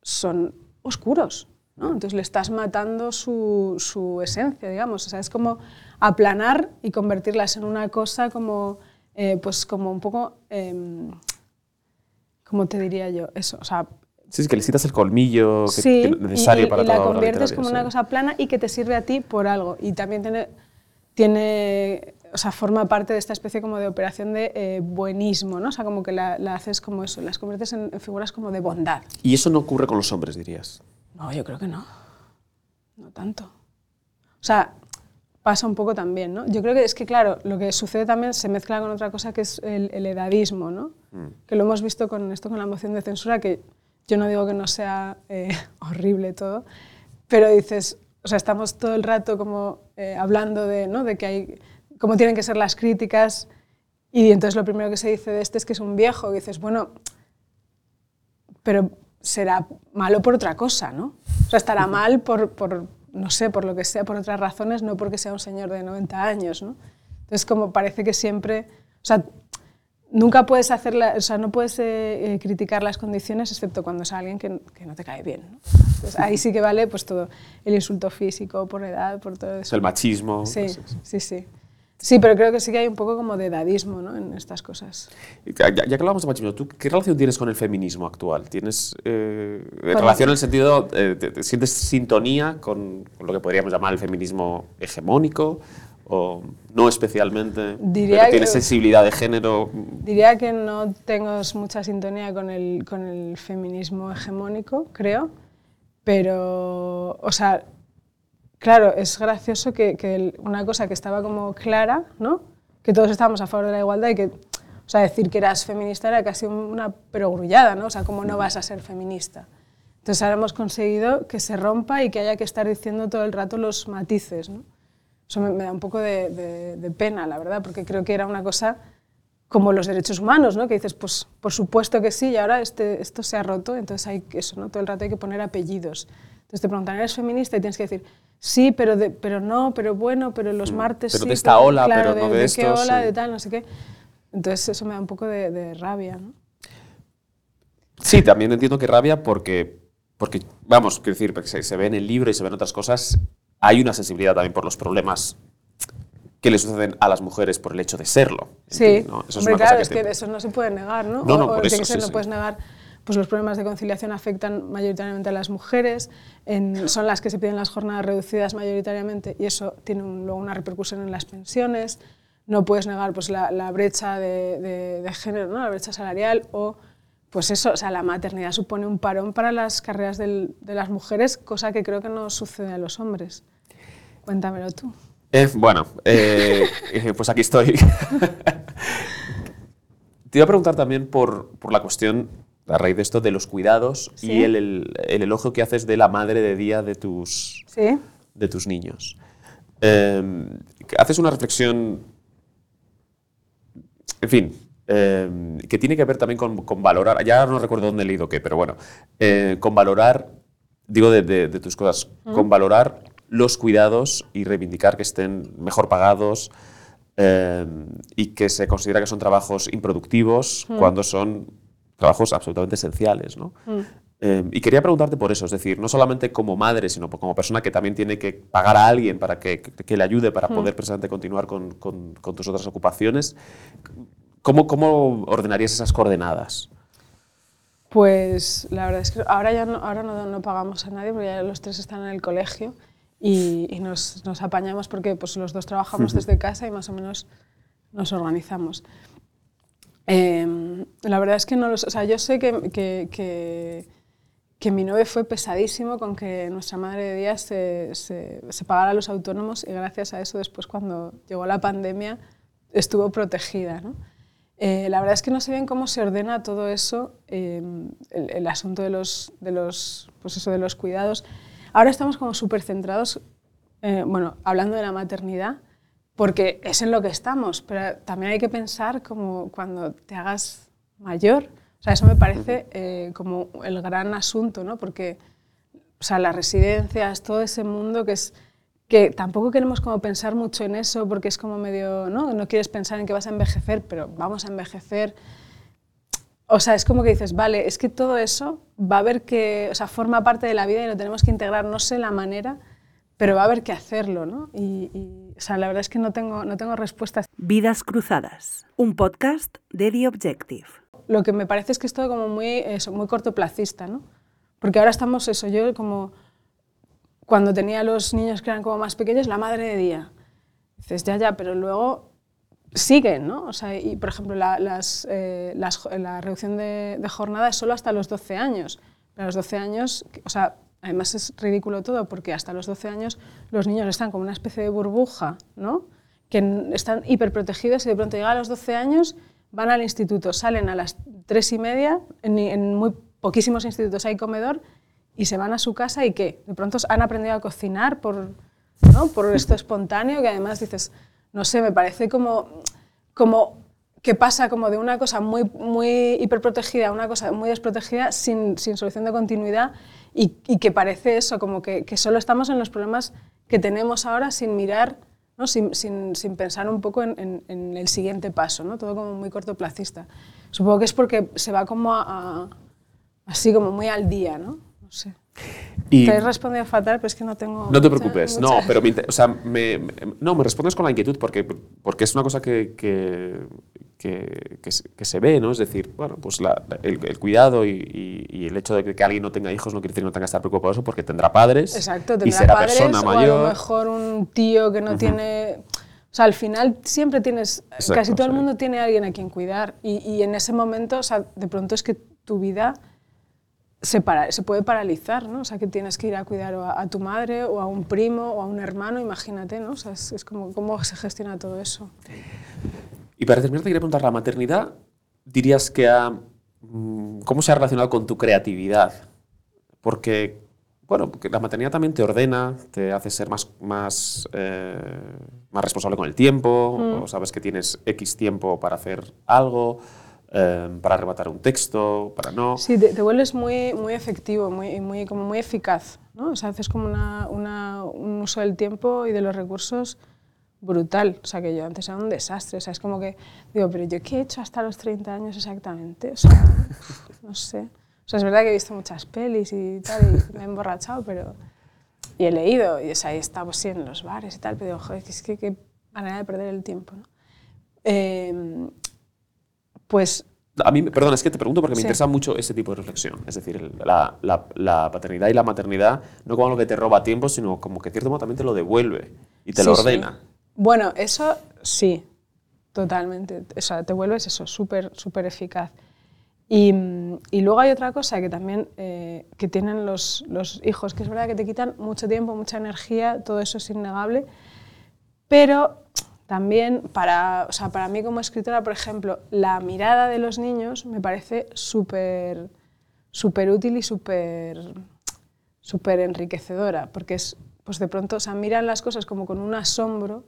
son oscuros. ¿no? Entonces le estás matando su, su esencia, digamos. O sea, es como aplanar y convertirlas en una cosa como, eh, pues como un poco, em, ¿cómo te diría yo? Eso, o sea, Sí, es que le citas el colmillo que, sí, que y- necesario y, para y toda la conviertes como sí. una cosa plana y que te sirve a ti por algo. Y también tiene, tiene o sea, forma parte de esta especie como de operación de eh, buenismo, ¿no? O sea, como que la, la haces como eso, las conviertes en, en figuras como de bondad. Y eso no ocurre con los hombres, dirías. No, yo creo que no. No tanto. O sea, pasa un poco también, ¿no? Yo creo que es que, claro, lo que sucede también se mezcla con otra cosa que es el, el edadismo, ¿no? Que lo hemos visto con esto, con la moción de censura, que yo no digo que no sea eh, horrible todo, pero dices, o sea, estamos todo el rato como eh, hablando de, ¿no? de que hay, cómo tienen que ser las críticas y entonces lo primero que se dice de este es que es un viejo y dices, bueno, pero será malo por otra cosa, ¿no? O sea, estará mal por, por, no sé, por lo que sea, por otras razones, no porque sea un señor de 90 años, ¿no? Entonces, como parece que siempre, nunca puedes hacer, o sea, no puedes eh, eh, criticar las condiciones excepto cuando es alguien que, que no te cae bien. ¿no? Entonces, ahí sí que vale pues todo, el insulto físico, por edad, por todo eso. El machismo. Sí, sí, sí. Sí, pero creo que sí que hay un poco como de edadismo ¿no? en estas cosas. Ya, ya que hablamos de machismo, ¿tú qué relación tienes con el feminismo actual? ¿Tienes eh, relación en el sentido, eh, te, te sientes sintonía con, con, lo que podríamos llamar el feminismo hegemónico? ¿O no especialmente? Diría pero ¿Tienes que- sensibilidad de género? Diría que no tengo mucha sintonía con el, con el feminismo hegemónico, creo, pero, o sea, claro, es gracioso que, que una cosa que estaba como clara, ¿no? Que todos estábamos a favor de la igualdad y que, o sea, decir que eras feminista era casi una perogrullada, ¿no? O sea, ¿cómo no vas a ser feminista? Entonces ahora hemos conseguido que se rompa y que haya que estar diciendo todo el rato los matices, ¿no? Eso me, me da un poco de, de- de pena, la verdad, porque creo que era una cosa como los derechos humanos, ¿no? Que dices, pues por supuesto que sí, y ahora este, esto se ha roto, entonces hay eso, ¿no? Todo el rato hay que poner apellidos. Entonces te preguntan, ¿eres feminista? Y tienes que decir, sí, pero, de- pero no, pero bueno, pero los martes Mm, pero sí. de esta ola, claro, pero no de qué esto, ola, sí. de tal, no sé qué. Entonces eso me da un poco de, de rabia, ¿no? Sí, también entiendo que rabia porque, porque vamos, quiero decir, porque se, se ve en el libro y se ven otras cosas, hay una sensibilidad también por los problemas que le suceden a las mujeres por el hecho de serlo. Sí, ¿no? Eso es hombre, una cosa claro, que es te- que eso no se puede negar, ¿no? No, no, O- por eso, que sí, no sí. puedes negar, pues los problemas de conciliación afectan mayoritariamente a las mujeres, en- son las que se piden las jornadas reducidas mayoritariamente y eso tiene un- luego una repercusión en las pensiones. No puedes negar pues, la, la brecha de, de- de género, ¿no? la brecha salarial o pues eso, o sea, la maternidad supone un parón para las carreras del- de las mujeres, cosa que creo que no sucede a los hombres. Cuéntamelo tú. Eh, bueno, eh, eh, pues aquí estoy. Te iba a preguntar también por, por la cuestión, a raíz de esto, de los cuidados Sí. y el, el- el elogio que haces de la madre de día de tus, ¿Sí? de tus niños. Eh, haces una reflexión, en fin, eh, que tiene que ver también con, con valorar, ya no recuerdo dónde he leído qué, pero bueno, eh, con valorar, digo de, de- de tus cosas, con valorar los cuidados y reivindicar que estén mejor pagados eh, y que se considera que son trabajos improductivos cuando son trabajos absolutamente esenciales. ¿no? Eh, y quería preguntarte por eso, es decir, no solamente como madre, sino como persona que también tiene que pagar a alguien para que, que- que le ayude para poder precisamente continuar con, con- con tus otras ocupaciones. ¿Cómo, ¿Cómo ordenarías esas coordenadas? Pues la verdad es que ahora ya no, ahora no, no pagamos a nadie porque ya los tres están en el colegio y, y nos, nos apañamos porque pues, los dos trabajamos desde casa y más o menos nos organizamos. Em, la verdad es que no lo sé, o sea, yo sé que, que, que, que mi novio fue pesadísimo con que nuestra madre de día se, se, se pagara a los autónomos y gracias a eso después cuando llegó la pandemia estuvo protegida. ¿no? Eh, la verdad es que no sé bien cómo se ordena todo eso, eh, el, el asunto de los, de, los, pues eso, de los cuidados. Ahora estamos como súper centrados, eh, bueno, hablando de la maternidad, porque es en lo que estamos, pero también hay que pensar como cuando te hagas mayor. O sea, eso me parece eh, como el gran asunto, ¿no? Porque o sea, las residencias, todo ese mundo que es que tampoco queremos como pensar mucho en eso porque es como medio, ¿no? No quieres pensar en que vas a envejecer, pero vamos a envejecer. O sea, es como que dices, vale, es que todo eso va a haber que, o sea, forma parte de la vida y lo tenemos que integrar, no sé la manera, pero va a haber que hacerlo, ¿no? Y, y, o sea, la verdad es que no tengo, no tengo respuestas. Vidas Cruzadas, un podcast de The Objective. Lo que me parece es que es todo como muy, eso, muy cortoplacista, ¿no? Porque ahora estamos, eso, yo como cuando tenía los niños que eran como más pequeños, la madre de día. Dices, ya, ya, pero luego siguen, ¿no? O sea, y por ejemplo, la, las, eh, las, la reducción de, de, jornada es solo hasta los 12 años. Pero a los 12 años, o sea, además es ridículo todo porque hasta los 12 años los niños están como una especie de burbuja, ¿no? Que están hiperprotegidos y de pronto llegan a los 12 años, van al instituto, salen a las 3 y media, en, en muy poquísimos institutos hay comedor, y se van a su casa y ¿qué? De pronto han aprendido a cocinar por, ¿no? por esto espontáneo que además dices, no sé, me parece como, como que pasa como de una cosa muy, muy hiperprotegida a una cosa muy desprotegida sin, sin solución de continuidad y, y, que parece eso, como que, que solo estamos en los problemas que tenemos ahora sin mirar ¿no? sin, sin, sin pensar un poco en, en- en el siguiente paso, ¿no? todo como muy cortoplacista. Supongo que es porque se va como a, a- así como muy al día, ¿no? No sé. Y Te he respondido fatal, pero es que no tengo... no te preocupes, no, pero me, o sea, me- me- no, me respondes con la inquietud porque, porque es una cosa que, que, que, que se- que se ve, ¿no? Es decir, bueno, pues la- el, el cuidado y, y- y el hecho de que, alguien no tenga hijos no quiere decir que no tenga que estar preocupado eso porque tendrá padres Exacto, y tendrá será padres persona o a mayor. lo mejor un tío que no tiene... O sea, al final siempre tienes... Exacto, casi todo el sí. mundo tiene a alguien a quien cuidar y, y en ese momento, o sea, de pronto es que tu vida se, para- se puede paralizar, ¿no? O sea, que tienes que ir a cuidar a, a tu madre o a un primo o a un hermano, imagínate, ¿no? O sea, es, es como cómo se gestiona todo eso. Y para terminar, te quería preguntar, ¿la maternidad dirías que ha, mm, cómo se ha relacionado con tu creatividad? Porque, bueno, porque la maternidad también te ordena, te hace ser más, más, eh, más responsable con el tiempo, Mm. o sabes que tienes X tiempo para hacer algo, eh, para arrebatar un texto, para no. Sí, te, te vuelves muy, muy efectivo, muy, muy, como muy eficaz, ¿no? O sea, haces como una, una- un uso del tiempo y de los recursos brutal. O sea, que yo antes era un desastre. O sea, es como que digo, pero yo qué he hecho hasta los 30 años exactamente? O sea, no sé. O sea, es verdad que he visto muchas pelis y tal, y me he emborrachado, pero... Y he leído, y o sea, he pues, sí, en los bares y tal, pero digo, joder, es que qué manera de perder el tiempo, ¿no? Eh, pues A mí, perdón, es que te pregunto porque me Sí. interesa mucho ese tipo de reflexión. Es decir, la, la- la paternidad y la maternidad no como algo que te roba tiempo, sino como que en cierto modo también te lo devuelve y te lo sí. ordena. Bueno, eso sí, totalmente. O sea, te vuelves eso, súper, súper eficaz. Y, y luego hay otra cosa que también eh, que tienen los, los hijos, que es verdad que te quitan mucho tiempo, mucha energía, todo eso es innegable, pero también para, o sea, para mí como escritora, por ejemplo, la mirada de los niños me parece súper súper útil y súper súper enriquecedora, porque es, pues de pronto, o sea, miran las cosas como con un asombro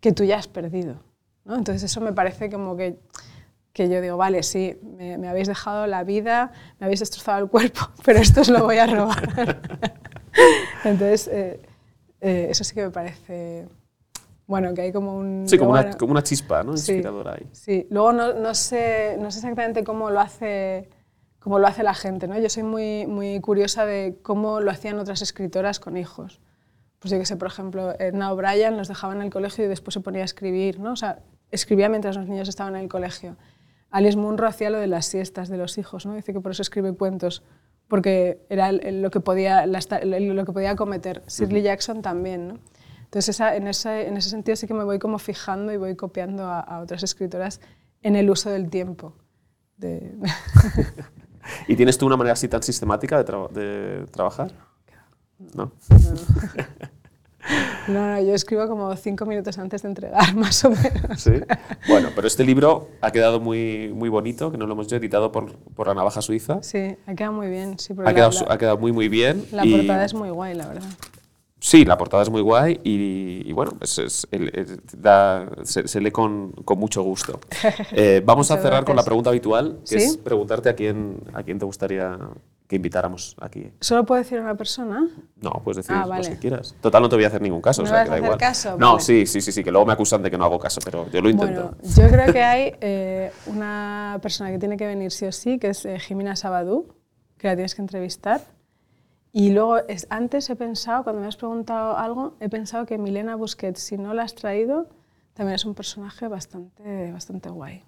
que tú ya has perdido. ¿no? Entonces eso me parece como que, que yo digo, vale, sí, me, habéis dejado la vida, me habéis destrozado el cuerpo, pero esto os lo voy a robar. Entonces, eh, eh, eso sí que me parece, bueno, que hay como un... Sí, como, una, bueno, como una chispa ¿no? Sí. inspiradora ahí. Sí, luego no, no sé, no sé exactamente cómo lo hace, cómo lo hace la gente. ¿no? Yo soy muy, muy curiosa de cómo lo hacían otras escritoras con hijos. Pues yo que sé, por ejemplo, Edna O'Brien los dejaba en el colegio y después se ponía a escribir, ¿no? O sea, escribía mientras los niños estaban en el colegio. Alice Munro hacía lo de las siestas de los hijos, ¿no? Dice que por eso escribe cuentos, porque era lo, que podía, lo que podía cometer. Shirley Jackson también, ¿no? Entonces, esa- en, ese, en ese sentido sí que me voy como fijando y voy copiando a, a otras escritoras en el uso del tiempo. De- ¿Y tienes tú una manera así tan sistemática de, tra- de trabajar? ¿No? no, no, yo escribo como cinco minutos antes de entregar, más o menos. Sí. Bueno, pero este libro ha quedado muy, muy bonito, que no lo hemos editado por, por la Navaja Suiza. Sí, ha quedado muy bien. Sí, Ha quedado, la, ha quedado muy, muy bien. la y- portada es muy guay, la verdad. Sí, la portada es muy guay y, y bueno, es- da- se, se lee con, con mucho gusto. Eh, vamos a cerrar con la pregunta habitual, que ¿Sí? es preguntarte a quién, a quién te gustaría que invitáramos aquí. ¿Solo puedo decir una persona? No, puedes decir Ah, los que quieras. Total, no te voy a hacer ningún caso, ¿No o sea, me que vas da a hacer igual. caso? No, Vale. sí, sí, sí, sí, que luego me acusan de que no hago caso, pero yo lo intento. Bueno, yo creo que hay eh, una persona que tiene que venir sí o sí, que es eh, Jimena Sabadú, que la tienes que entrevistar. Y luego, es, antes he pensado, cuando me has preguntado algo, he pensado que Milena Busquets, si no la has traído, también es un personaje bastante, bastante guay.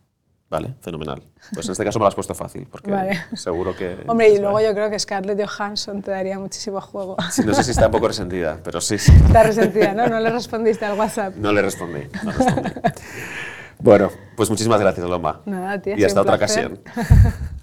Vale, fenomenal. Pues en este caso me lo has puesto fácil, porque Vale. seguro que... Hombre, y luego yo creo que Scarlett Johansson te daría muchísimo juego. Sí, no sé si está un poco resentida, pero sí, sí. Está resentida, ¿no? No le respondiste al WhatsApp. No le respondí. no respondí. bueno, pues muchísimas gracias, Loma. Nada, tía, Y hasta otra placer. ocasión.